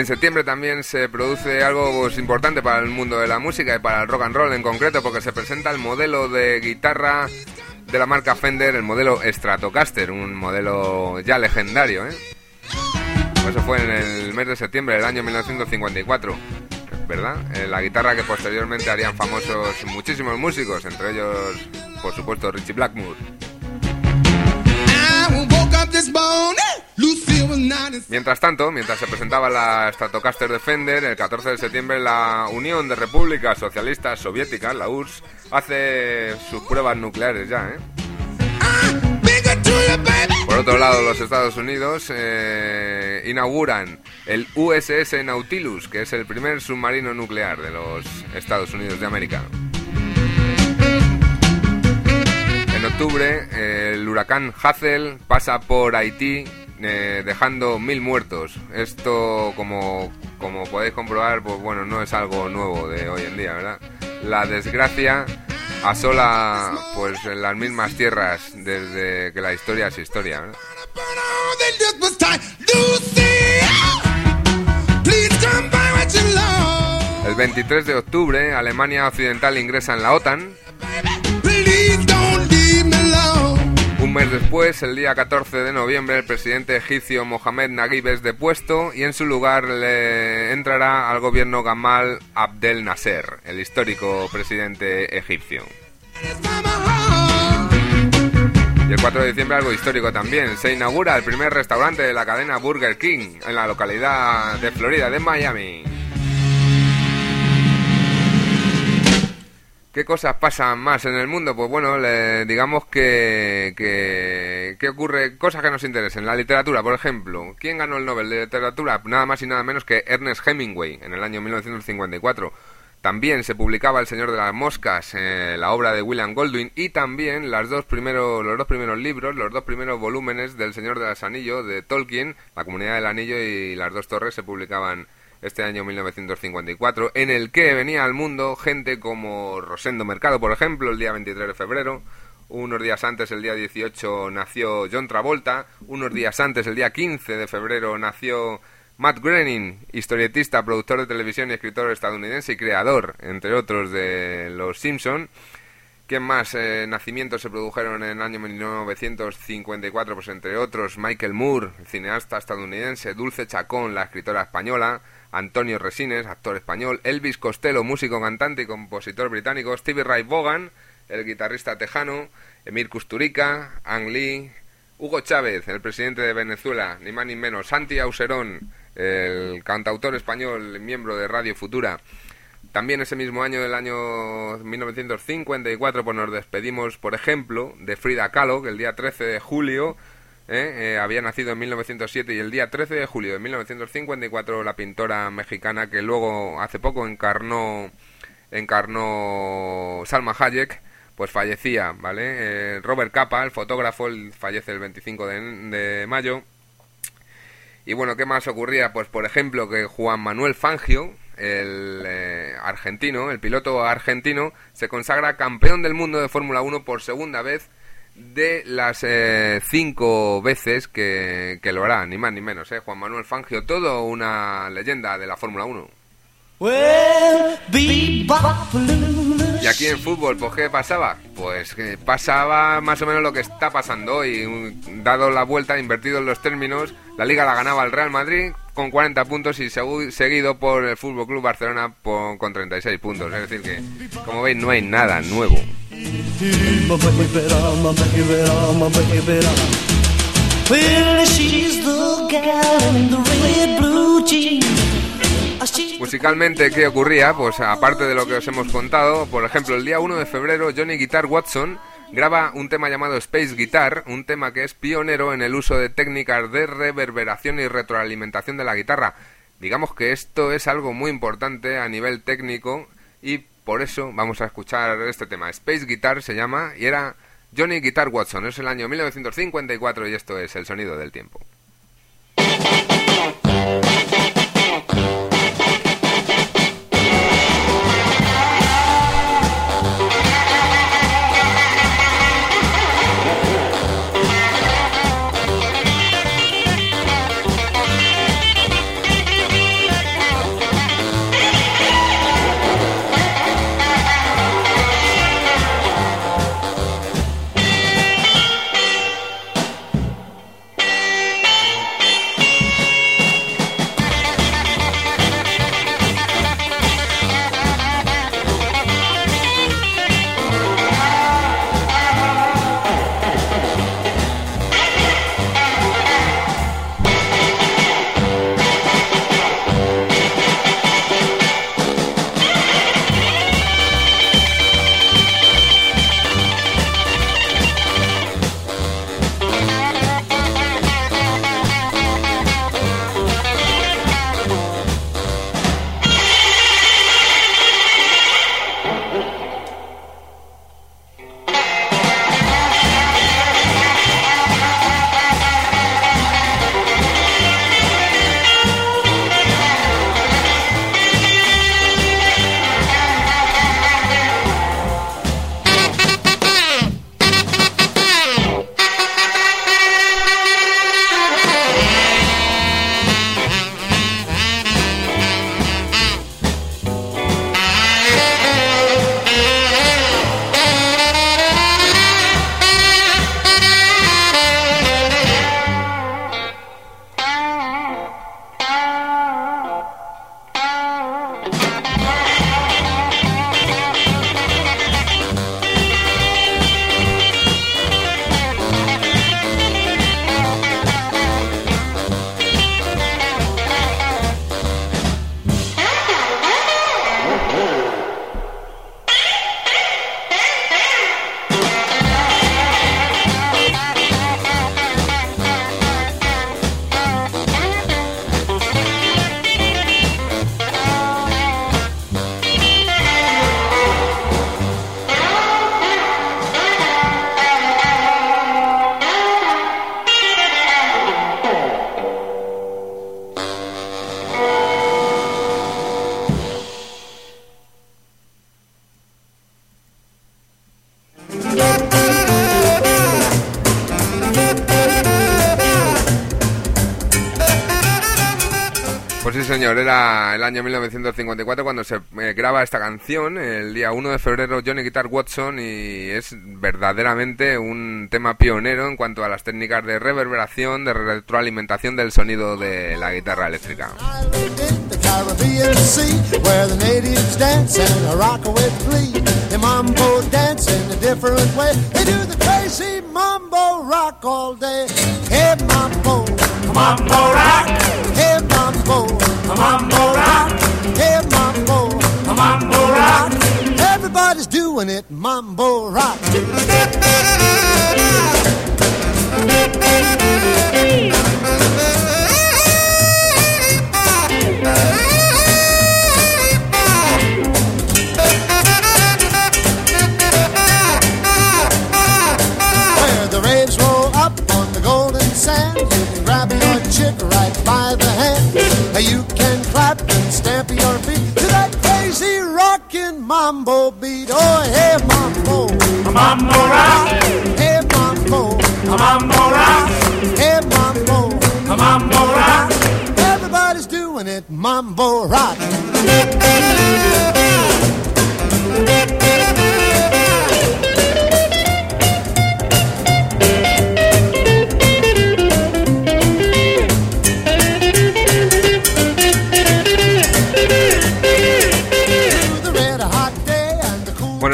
En septiembre también se produce algo pues, importante para el mundo de la música y para el rock and roll en concreto, porque se presenta el modelo de guitarra de la marca Fender, el modelo Stratocaster, un modelo ya legendario. ¿eh? Eso fue en el mes de septiembre del año 1954. ¿Verdad? Eh, la guitarra que posteriormente harían famosos muchísimos músicos, entre ellos, por supuesto, Richie Blackmore. Mientras tanto, mientras se presentaba la Stratocaster Defender, el 14 de septiembre la Unión de Repúblicas Socialistas Soviéticas, la URSS, hace sus pruebas nucleares ya, ¿eh? Por otro lado, los Estados Unidos eh, inauguran el USS Nautilus, que es el primer submarino nuclear de los Estados Unidos de América. En octubre, el huracán Hazel pasa por Haití eh, dejando mil muertos. Esto, como, como podéis comprobar, pues bueno, no es algo nuevo de hoy en día, ¿verdad? La desgracia asola pues en las mismas tierras desde que la historia es historia. ¿verdad? El 23 de octubre, Alemania Occidental ingresa en la OTAN. Después, el día 14 de noviembre, el presidente egipcio Mohamed Naguib es depuesto y en su lugar le entrará al gobierno Gamal Abdel Nasser, el histórico presidente egipcio. Y el 4 de diciembre algo histórico también. Se inaugura el primer restaurante de la cadena Burger King en la localidad de Florida de Miami. ¿Qué cosas pasan más en el mundo? Pues bueno, digamos que, que, ocurre cosas que nos interesen. La literatura, por ejemplo. ¿Quién ganó el Nobel de Literatura? Nada más y nada menos que Ernest Hemingway en el año 1954. También se publicaba El Señor de las Moscas, eh, la obra de William Goldwyn, y también las dos primeros, los dos primeros libros, los dos primeros volúmenes del Señor de los Anillos de Tolkien, La Comunidad del Anillo y Las dos Torres se publicaban este año 1954, en el que venía al mundo gente como Rosendo Mercado, por ejemplo, el día 23 de febrero. Unos días antes, el día 18, nació John Travolta. Unos días antes, el día 15 de febrero, nació Matt Groening, historietista, productor de televisión y escritor estadounidense y creador, entre otros, de Los Simpson. ¿Quién más eh, nacimientos se produjeron en el año 1954? Pues entre otros, Michael Moore, cineasta estadounidense, Dulce Chacón, la escritora española, Antonio Resines, actor español, Elvis Costello, músico, cantante y compositor británico, Stevie Ray Vaughan, el guitarrista tejano, Emir Kusturica, Ang Lee, Hugo Chávez, el presidente de Venezuela, ni más ni menos, Santi Auserón, el cantautor español, miembro de Radio Futura. También ese mismo año, del año 1954, pues nos despedimos, por ejemplo, de Frida Kahlo, que el día 13 de julio ¿eh? Eh, había nacido en 1907 y el día 13 de julio de 1954 la pintora mexicana que luego hace poco encarnó encarnó Salma Hayek pues fallecía, ¿vale? Eh, Robert Capa, el fotógrafo, fallece el 25 de, mayo. Y bueno, ¿qué más ocurría? Pues por ejemplo que Juan Manuel Fangio, el argentino, el piloto argentino, se consagra campeón del mundo de Fórmula 1 por segunda vez de las eh, cinco veces que, que, lo hará, ni más ni menos, ¿eh? Juan Manuel Fangio, todo una leyenda de la Fórmula 1. y aquí en fútbol, pues ¿qué pasaba? Pues que pasaba más o menos lo que está pasando hoy. Dado la vuelta, invertido en los términos, la liga la ganaba el Real Madrid con 40 puntos y seguido por el Fútbol Club Barcelona con 36 puntos. Es decir que, como veis, no hay nada nuevo. Musicalmente, ¿qué ocurría? Pues aparte de lo que os hemos contado, por ejemplo, el día 1 de febrero Johnny Guitar Watson graba un tema llamado Space Guitar, un tema que es pionero en el uso de técnicas de reverberación y retroalimentación de la guitarra. Digamos que esto es algo muy importante a nivel técnico y por eso vamos a escuchar este tema. Space Guitar se llama y era Johnny Guitar Watson. Es el año 1954 y esto es el sonido del tiempo. El año 1954 cuando se eh, graba esta canción, el día 1 de febrero Johnny Guitar Watson y es verdaderamente un tema pionero en cuanto a las técnicas de reverberación, de retroalimentación del sonido de la guitarra eléctrica. Mambo rock. Mambo. Mambo rock. Mambo. Mambo rock. Everybody's doing it. Mambo rock. Where the waves roll up on the golden sand, chick right by the hand. You can clap and stamp your feet to that crazy rockin' mambo beat. Oh, hey mambo, mambo rock. Hey mambo, mambo rock. Hey mambo, mambo rock. Everybody's doing it, mambo rock.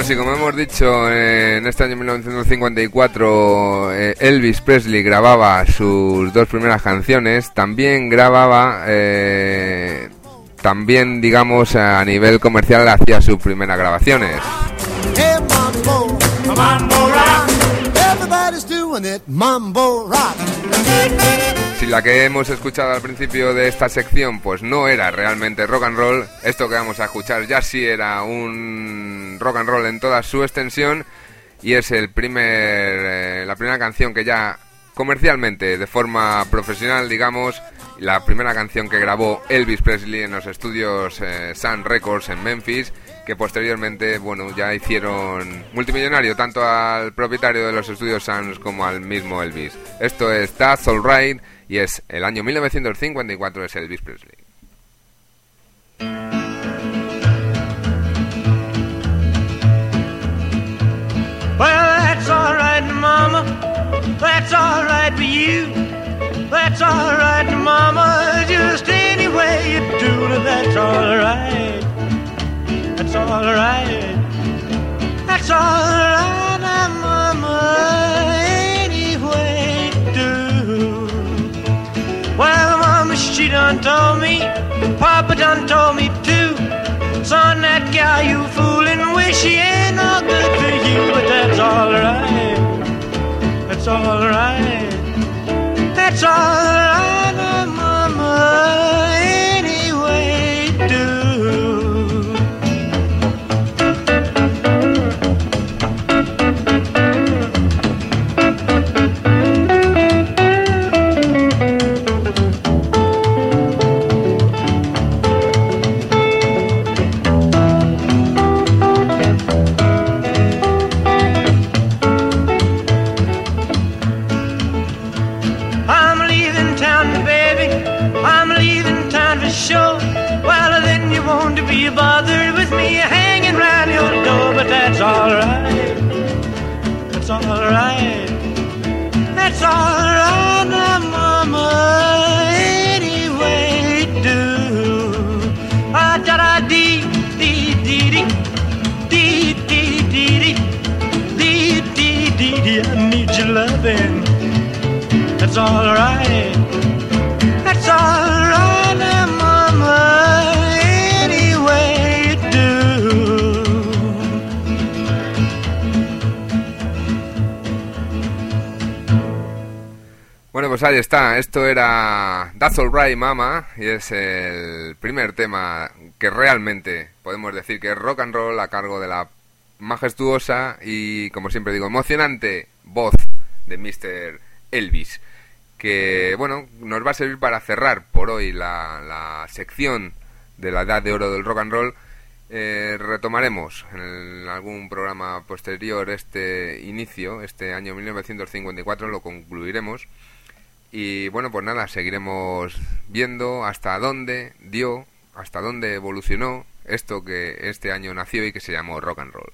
Sí, como hemos dicho, eh, en este año 1954 eh, Elvis Presley grababa sus dos primeras canciones, también grababa, eh, también digamos a nivel comercial hacía sus primeras grabaciones. Si la que hemos escuchado al principio de esta sección pues no era realmente rock and roll, esto que vamos a escuchar ya sí era un rock and roll en toda su extensión y es el primer eh, la primera canción que ya comercialmente de forma profesional digamos la primera canción que grabó Elvis Presley en los estudios eh, Sun Records en Memphis que posteriormente bueno ya hicieron multimillonario tanto al propietario de los estudios Sun como al mismo Elvis. Esto es That's Alright y es el año 1954 es Elvis Presley Well, that's all right, Mama. That's all right for you. That's all right, Mama. Just any way you do it, that's all right. That's all right. That's all right, Mama. She done told me. Papa done told me too. Son, that gal you fooling with, she ain't no good for you, but that's alright. That's alright. That's alright, Bueno, pues ahí está. Esto era That's Alright Mama y es el primer tema que realmente podemos decir que es rock and roll a cargo de la majestuosa y, como siempre digo, emocionante voz de Mr. Elvis que bueno, nos va a servir para cerrar por hoy la, la sección de la edad de oro del rock and roll. Eh, retomaremos en, algún programa posterior este inicio, este año 1954, lo concluiremos. Y bueno, pues nada, seguiremos viendo hasta dónde dio, hasta dónde evolucionó esto que este año nació y que se llamó rock and roll.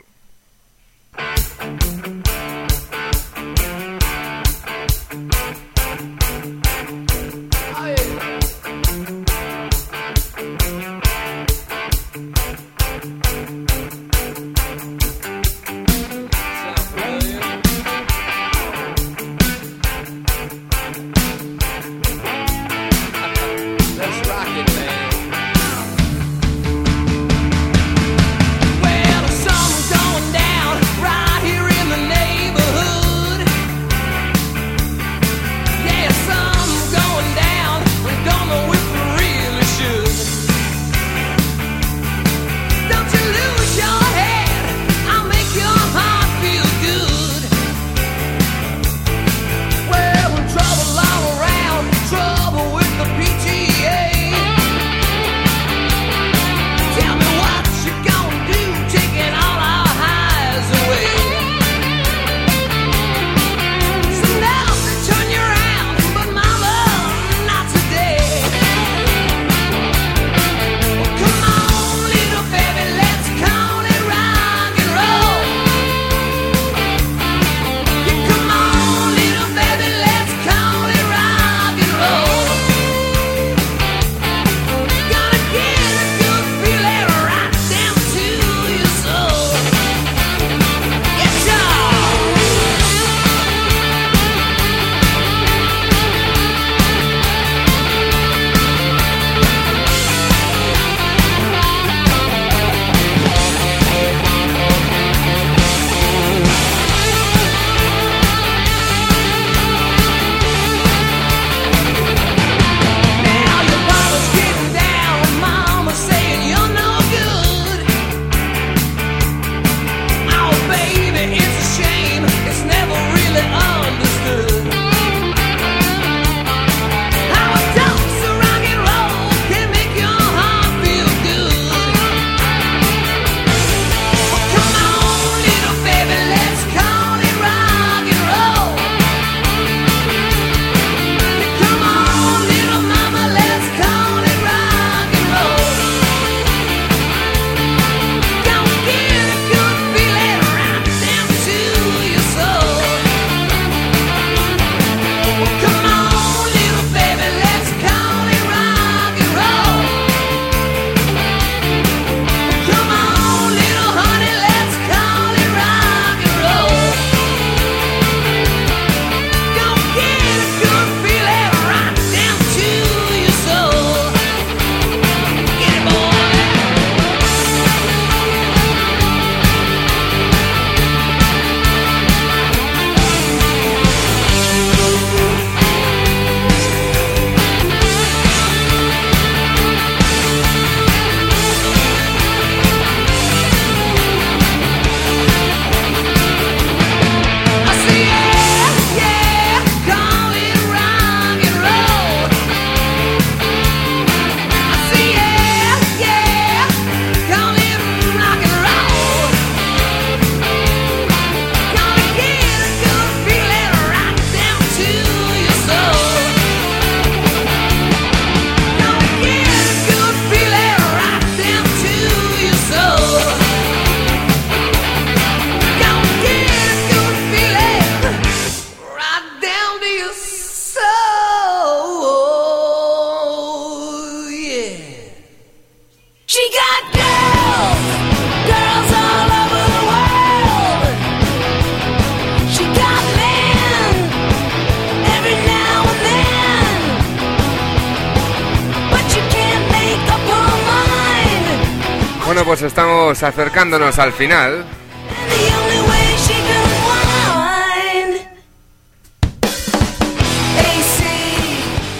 acercándonos al final.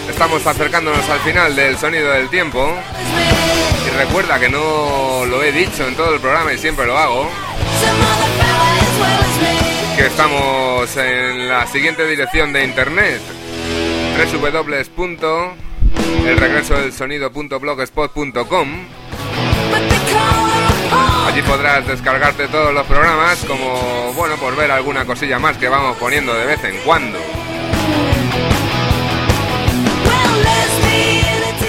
Estamos acercándonos al final del sonido del tiempo. Y recuerda que no lo he dicho en todo el programa y siempre lo hago. Que estamos en la siguiente dirección de internet. www.elregreso del sonido.blogspot.com Allí podrás descargarte todos los programas como, bueno, por ver alguna cosilla más que vamos poniendo de vez en cuando.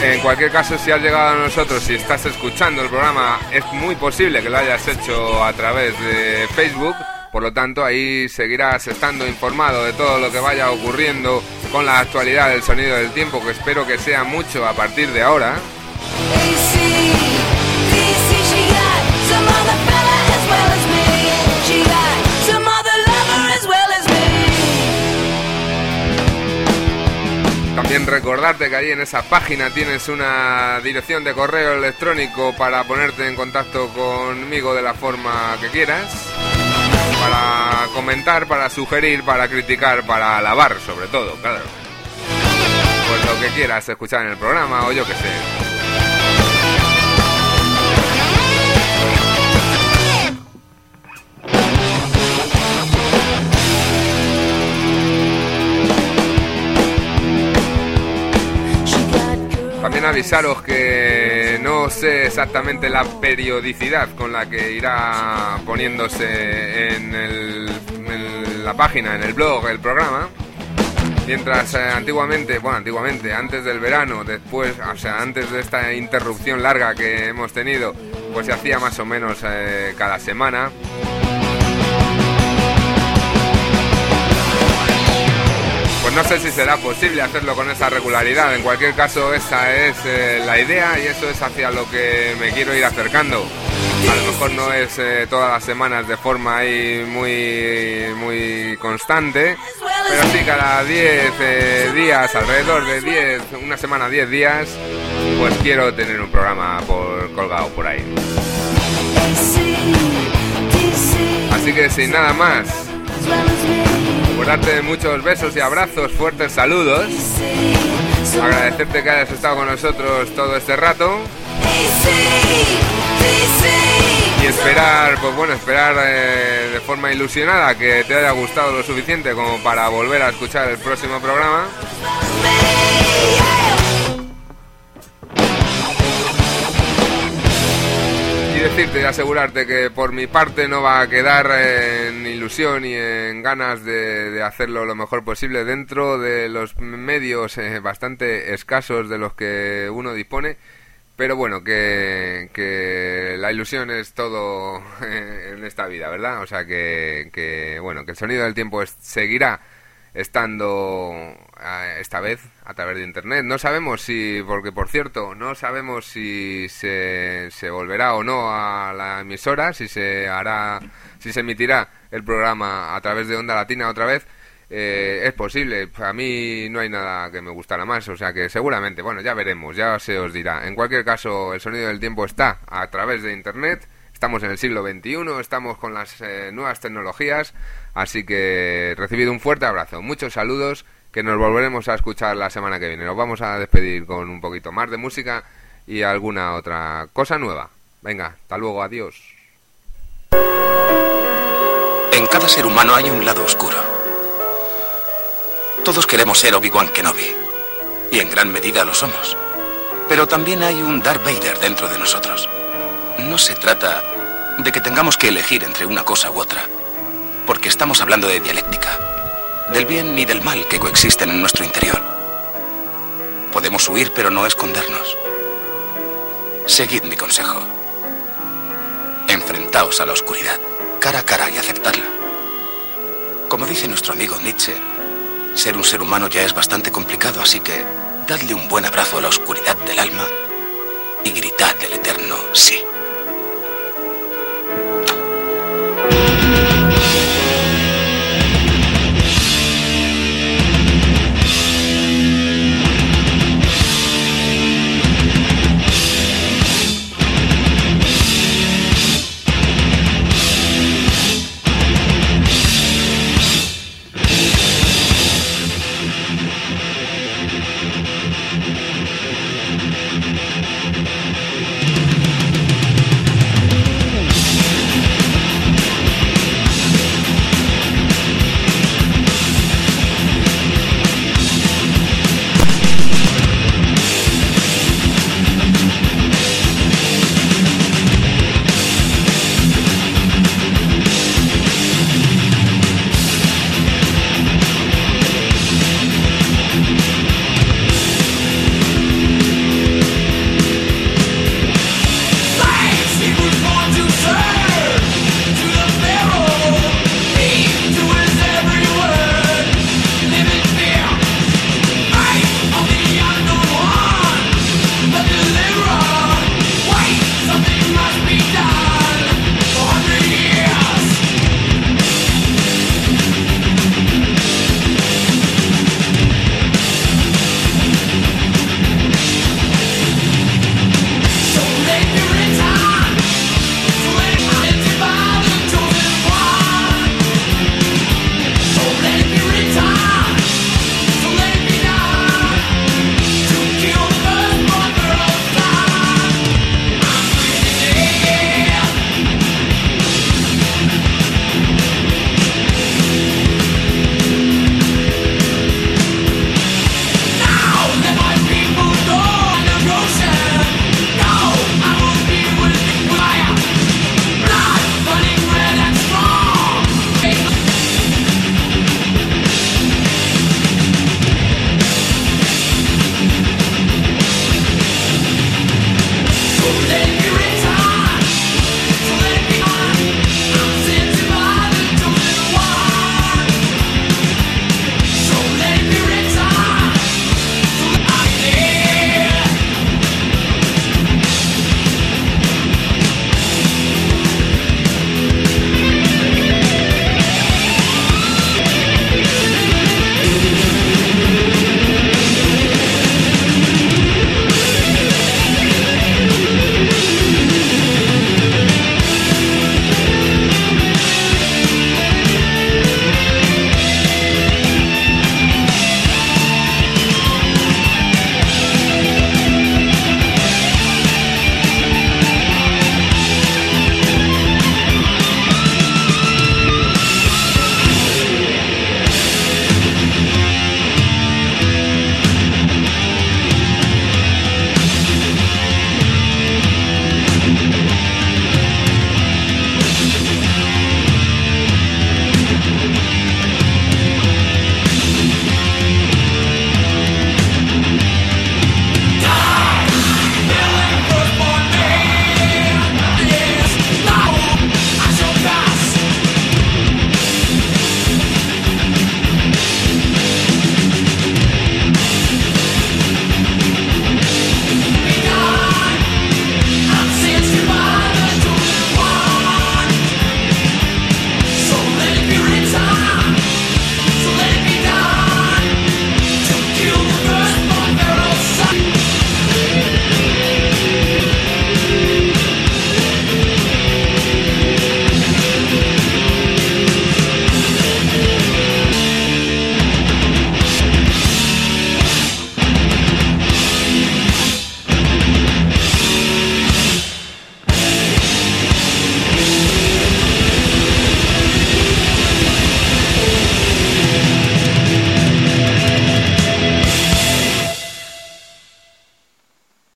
En cualquier caso, si has llegado a nosotros, si estás escuchando el programa, es muy posible que lo hayas hecho a través de Facebook. Por lo tanto, ahí seguirás estando informado de todo lo que vaya ocurriendo con la actualidad del sonido del tiempo, que espero que sea mucho a partir de ahora. Recordarte que ahí en esa página tienes una dirección de correo electrónico para ponerte en contacto conmigo de la forma que quieras, para comentar, para sugerir, para criticar, para alabar sobre todo, claro. Pues lo que quieras escuchar en el programa o yo que sé. También avisaros que no sé exactamente la periodicidad con la que irá poniéndose en, la página, en el blog, el programa. Mientras eh, antiguamente, bueno, antiguamente, antes del verano, después, o sea, antes de esta interrupción larga que hemos tenido, pues se hacía más o menos eh, cada semana. No sé si será posible hacerlo con esa regularidad. En cualquier caso, esa es eh, la idea y eso es hacia lo que me quiero ir acercando. A lo mejor no es eh, todas las semanas de forma ahí muy, muy constante, pero sí cada 10 eh, días, alrededor de 10, una semana, 10 días, pues quiero tener un programa por, colgado por ahí. Así que sin nada más, por darte muchos besos y abrazos, fuertes saludos. Agradecerte que hayas estado con nosotros todo este rato. Y esperar, pues bueno, esperar eh, de forma ilusionada que te haya gustado lo suficiente como para volver a escuchar el próximo programa. Decirte y asegurarte que por mi parte no va a quedar en ilusión y en ganas de, hacerlo lo mejor posible dentro de los medios eh, bastante escasos de los que uno dispone. Pero bueno, que, la ilusión es todo eh, en esta vida, ¿verdad? O sea que, que bueno, que el sonido del tiempo seguirá estando esta vez a través de internet. No sabemos si, porque por cierto, no sabemos si se, volverá o no a la emisora, si se hará, si se emitirá el programa a través de Onda Latina otra vez. Eh, es posible, a mí no hay nada que me gustara más, o sea que seguramente, bueno, ya veremos, ya se os dirá. En cualquier caso, el sonido del tiempo está a través de internet, estamos en el siglo XXI, estamos con las eh, nuevas tecnologías, así que recibido un fuerte abrazo, muchos saludos que nos volveremos a escuchar la semana que viene. Nos vamos a despedir con un poquito más de música y alguna otra cosa nueva. Venga, hasta luego, adiós. En cada ser humano hay un lado oscuro. Todos queremos ser Obi-Wan Kenobi, y en gran medida lo somos. Pero también hay un Darth Vader dentro de nosotros. No se trata de que tengamos que elegir entre una cosa u otra, porque estamos hablando de dialéctica del bien ni del mal que coexisten en nuestro interior. Podemos huir pero no escondernos. Seguid mi consejo. Enfrentaos a la oscuridad, cara a cara y aceptarla. Como dice nuestro amigo Nietzsche, ser un ser humano ya es bastante complicado, así que dadle un buen abrazo a la oscuridad del alma y gritad del eterno sí.